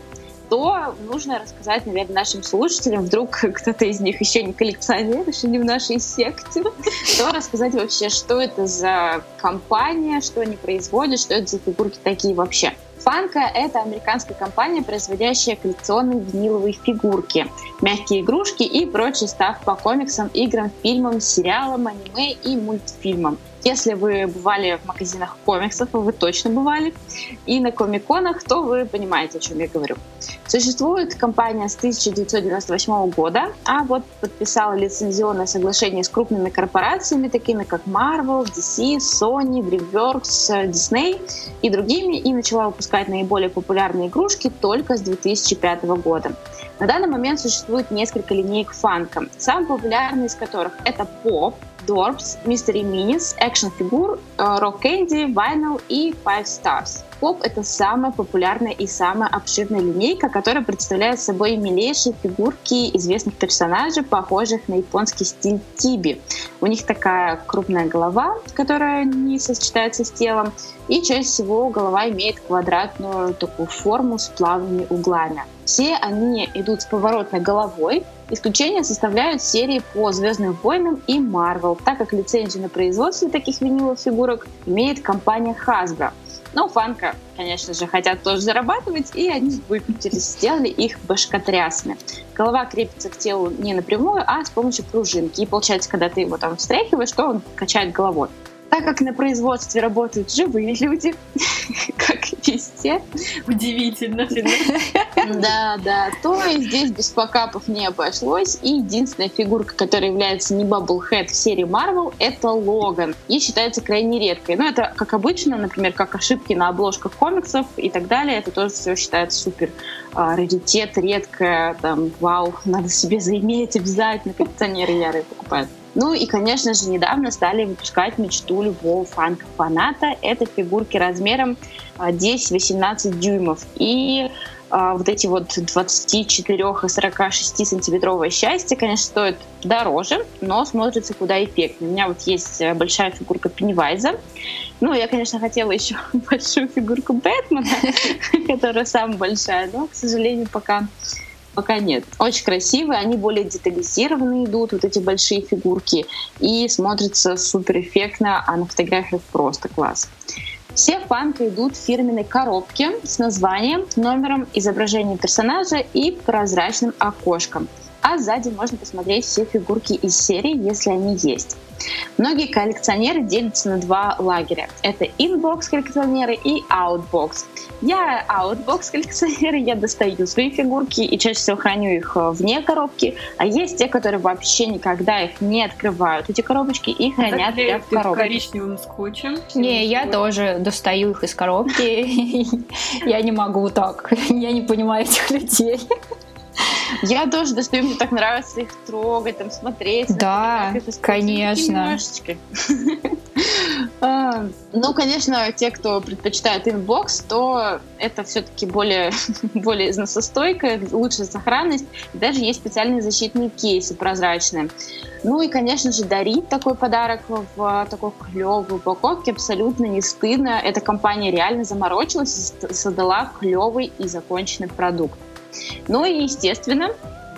то нужно рассказать, наверное, нашим слушателям, вдруг кто-то из них еще не коллекционер, еще не в нашей секте, то рассказать вообще, что это за компания, что они производят, что это за фигурки такие вообще. Фанка — это американская компания, производящая коллекционные виниловые фигурки, мягкие игрушки и прочий став по комиксам, играм, фильмам, сериалам, аниме и мультфильмам. Если вы бывали в магазинах комиксов, вы точно бывали, и на комиконах, то вы понимаете, о чем я говорю. Существует компания с 1998 года, а вот подписала лицензионное соглашение с крупными корпорациями, такими как Marvel, DC, Sony, DreamWorks, Disney и другими, и начала выпускать наиболее популярные игрушки только с 2005 года. На данный момент существует несколько линеек фанка, самые популярные из которых это Pop, Dwarfs, Mystery Minis, Action Figure, Rock Candy, Vinyl и Five Stars. Pop — это самая популярная и самая обширная линейка, которая представляет собой милейшие фигурки известных персонажей, похожих на японский стиль тиби. У них такая крупная голова, которая не сочетается с телом, и чаще всего голова имеет квадратную такую форму с плавными углами. Все они идут с поворотной головой, Исключение составляют серии по Звездным войнам и Marvel, так как лицензию на производство таких виниловых фигурок имеет компания Hasbro. Но фанка, конечно же, хотят тоже зарабатывать, и они выпустились, сделали их башкотрясами. Голова крепится к телу не напрямую, а с помощью пружинки. И получается, когда ты его там встряхиваешь, то он качает головой. Так как на производстве работают живые люди, как везде, Удивительно. да, да, то здесь без покапов не обошлось. И единственная фигурка, которая является не Bubblehead в серии Marvel, это Логан. И считается крайне редкой. Но это, как обычно, например, как ошибки на обложках комиксов и так далее, это тоже все считается супер а, раритет, редкое, там, вау, надо себе заиметь обязательно, коллекционеры ярые покупают. Ну и, конечно же, недавно стали выпускать мечту любого фанка-фаната. Это фигурки размером а, 10-18 дюймов. И а, вот эти вот 24 и 46 сантиметровое счастье, конечно, стоит дороже, но смотрится куда эффектнее. У меня вот есть э, большая фигурка Пеннивайза. Ну, я, конечно, хотела еще большую фигурку Бэтмена, которая самая большая, но, к сожалению, пока Пока нет. Очень красивые, они более детализированные идут, вот эти большие фигурки, и смотрятся супер эффектно, а на фотографиях просто класс. Все Funko идут в фирменной коробке с названием, номером, изображением персонажа и прозрачным окошком. А сзади можно посмотреть все фигурки из серии, если они есть. Многие коллекционеры делятся на два лагеря. Это inbox коллекционеры и outbox. Я outbox коллекционер, я достаю свои фигурки и чаще всего храню их э, вне коробки. А есть те, которые вообще никогда их не открывают, эти коробочки, и хранят их в коробке. коричневым скотчем. Не, я тоже достаю их из коробки. Я не могу так. Я не понимаю этих людей. Я тоже достаю, мне так нравится их трогать, там смотреть. Да, использовать. конечно. А, Ну, конечно, те, кто предпочитает inbox, то это все-таки более, более износостойкая, лучшая сохранность. Даже есть специальные защитные кейсы прозрачные. Ну и, конечно же, дарить такой подарок в такой клевой упаковке абсолютно не стыдно. Эта компания реально заморочилась и создала клевый и законченный продукт. Ну и, естественно,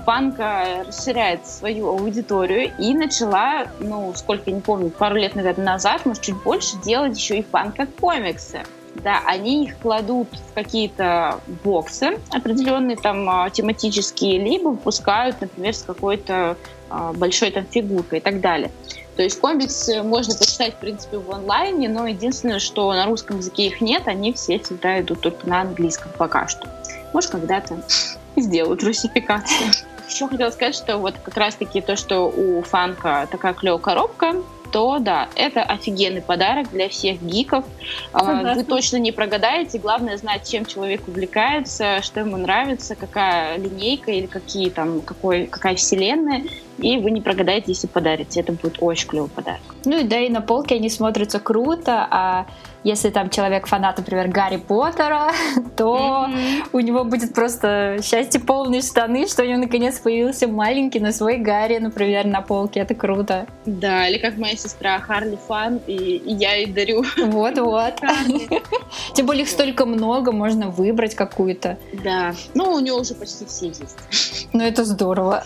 Funko расширяет свою аудиторию и начала, ну, сколько не помню, пару лет, наверное, назад, может, чуть больше, делать еще и Funko-комиксы. Да, они их кладут в какие-то боксы определенные, там, а, тематические, либо выпускают, например, с какой-то а, большой там фигуркой и так далее. То есть комиксы можно почитать, в принципе, в онлайне, но единственное, что на русском языке их нет, они все всегда идут только на английском пока что. Может, когда-то сделают русификацию. Еще хотела сказать, что вот как раз-таки то, что у фанка такая клевая коробка, то да, это офигенный подарок для всех гиков. А, Согласна. Вы точно не прогадаете. Главное знать, чем человек увлекается, что ему нравится, какая линейка или какие там, какой, какая вселенная. И вы не прогадаете, если подарите. Это будет очень клевый подарок. Ну и да, и на полке они смотрятся круто, а если там человек фанат, например, Гарри Поттера, то у него будет просто счастье полные штаны, что у него наконец появился маленький, но свой Гарри, например, на полке. Это круто. Да, или как моя сестра Харли Фан, и, и я ей дарю. Вот-вот. Тем более их столько много, можно выбрать какую-то. Да. Ну, у нее уже почти все есть. Ну это здорово.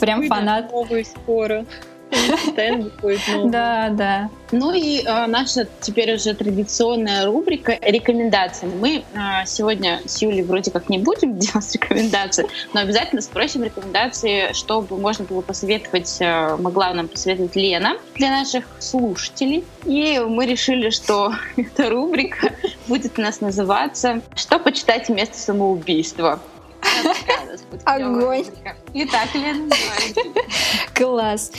Прям фанат. Новый скоро. Стенд будет новый. Да, да. Ну и э, наша теперь уже традиционная рубрика рекомендации. Мы э, сегодня с Юлей вроде как не будем делать рекомендации, но обязательно спросим рекомендации, чтобы можно было посоветовать, э, могла нам посоветовать Лена для наших слушателей. И мы решили, что эта рубрика будет у нас называться «Что почитать вместо самоубийства?». Огонь. Итак, Лена. Класс.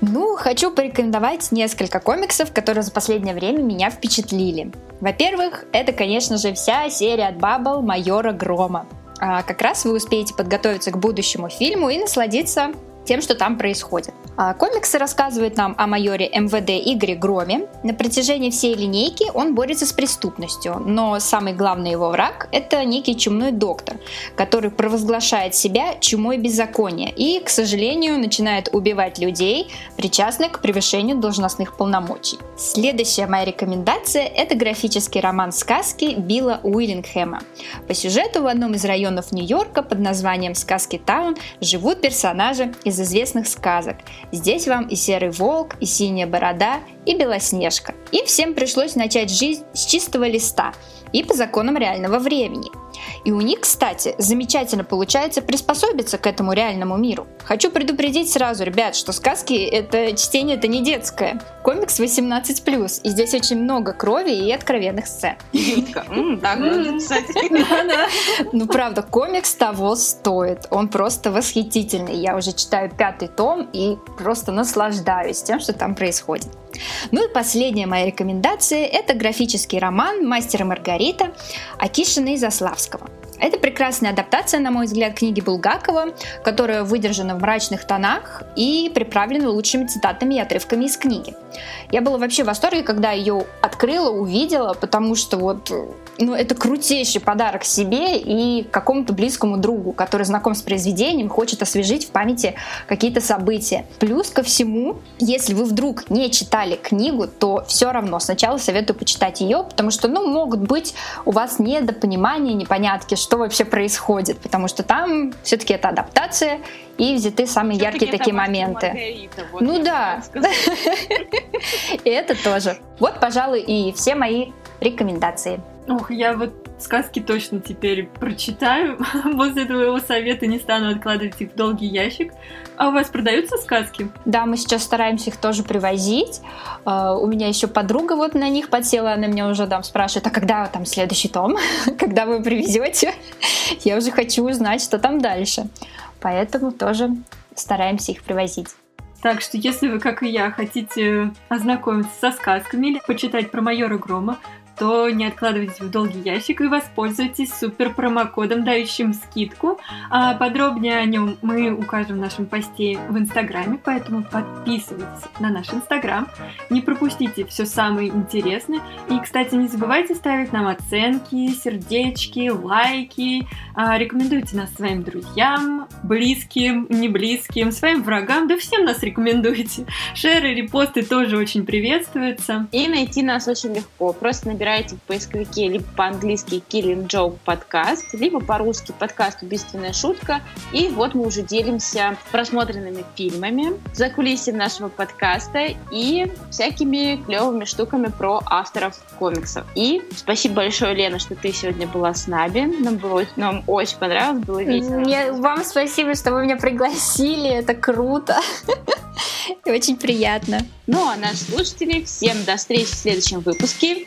Ну, хочу порекомендовать несколько комиксов, которые за последнее время меня впечатлили. Во-первых, это, конечно же, вся серия от Баббл Майора Грома. А, как раз вы успеете подготовиться к будущему фильму и насладиться тем, что там происходит. А, комиксы рассказывают нам о майоре МВД Игоре Громе. На протяжении всей линейки он борется с преступностью, но самый главный его враг – это некий чумной доктор, который провозглашает себя чумой беззакония и, к сожалению, начинает убивать людей, причастных к превышению должностных полномочий. Следующая моя рекомендация – это графический роман сказки Билла Уиллингхэма. По сюжету в одном из районов Нью-Йорка под названием Сказки Таун живут персонажи из известных сказок. Здесь вам и Серый Волк, и Синяя Борода, и Белоснежка. Им всем пришлось начать жизнь с чистого листа и по законам реального времени – и у них, кстати, замечательно получается приспособиться к этому реальному миру. Хочу предупредить сразу, ребят, что сказки это чтение это не детское. Комикс 18+, и здесь очень много крови и откровенных сцен. Ну, правда, комикс того стоит. Он просто восхитительный. Я уже читаю пятый том и просто наслаждаюсь тем, что там происходит. Ну и последняя моя рекомендация – это графический роман «Мастер и Маргарита» Акишина и Заславского. Это прекрасная адаптация, на мой взгляд, книги Булгакова, которая выдержана в мрачных тонах и приправлена лучшими цитатами и отрывками из книги. Я была вообще в восторге, когда ее открыла, увидела, потому что вот ну, это крутейший подарок себе и какому-то близкому другу, который знаком с произведением, хочет освежить в памяти какие-то события. Плюс ко всему, если вы вдруг не читали книгу, то все равно сначала советую почитать ее, потому что, ну, могут быть у вас недопонимания, непонятки, что вообще происходит, потому что там все-таки это адаптация и взяты самые яркие такие моменты. ну да, и это тоже. Вот, пожалуй, и все мои рекомендации. Ох, я вот сказки точно теперь прочитаю. После твоего совета не стану откладывать их в долгий ящик. А у вас продаются сказки? Да, мы сейчас стараемся их тоже привозить. Uh, у меня еще подруга вот на них подсела, она меня уже там спрашивает, а когда там следующий том? когда вы привезете? Я уже хочу узнать, что там дальше. Поэтому тоже стараемся их привозить. Так что, если вы, как и я, хотите ознакомиться со сказками или почитать про майора Грома, то не откладывайте в долгий ящик и воспользуйтесь супер промокодом, дающим скидку. А подробнее о нем мы укажем в нашем посте в Инстаграме, поэтому подписывайтесь на наш Инстаграм, не пропустите все самое интересное. И, кстати, не забывайте ставить нам оценки, сердечки, лайки, а, рекомендуйте нас своим друзьям, близким, не близким, своим врагам, да всем нас рекомендуйте. Шеры, репосты тоже очень приветствуются. И найти нас очень легко. Просто набирайте набираете в поисковике либо по-английски Killing Joke подкаст, либо по-русски подкаст «Убийственная шутка». И вот мы уже делимся просмотренными фильмами, за кулисами нашего подкаста и всякими клевыми штуками про авторов комиксов. И спасибо большое, Лена, что ты сегодня была с нами. Нам, было, нам очень понравилось, было весело. Мне, вам спасибо, что вы меня пригласили, это круто. Очень приятно. Ну а наши слушатели, всем до встречи в следующем выпуске.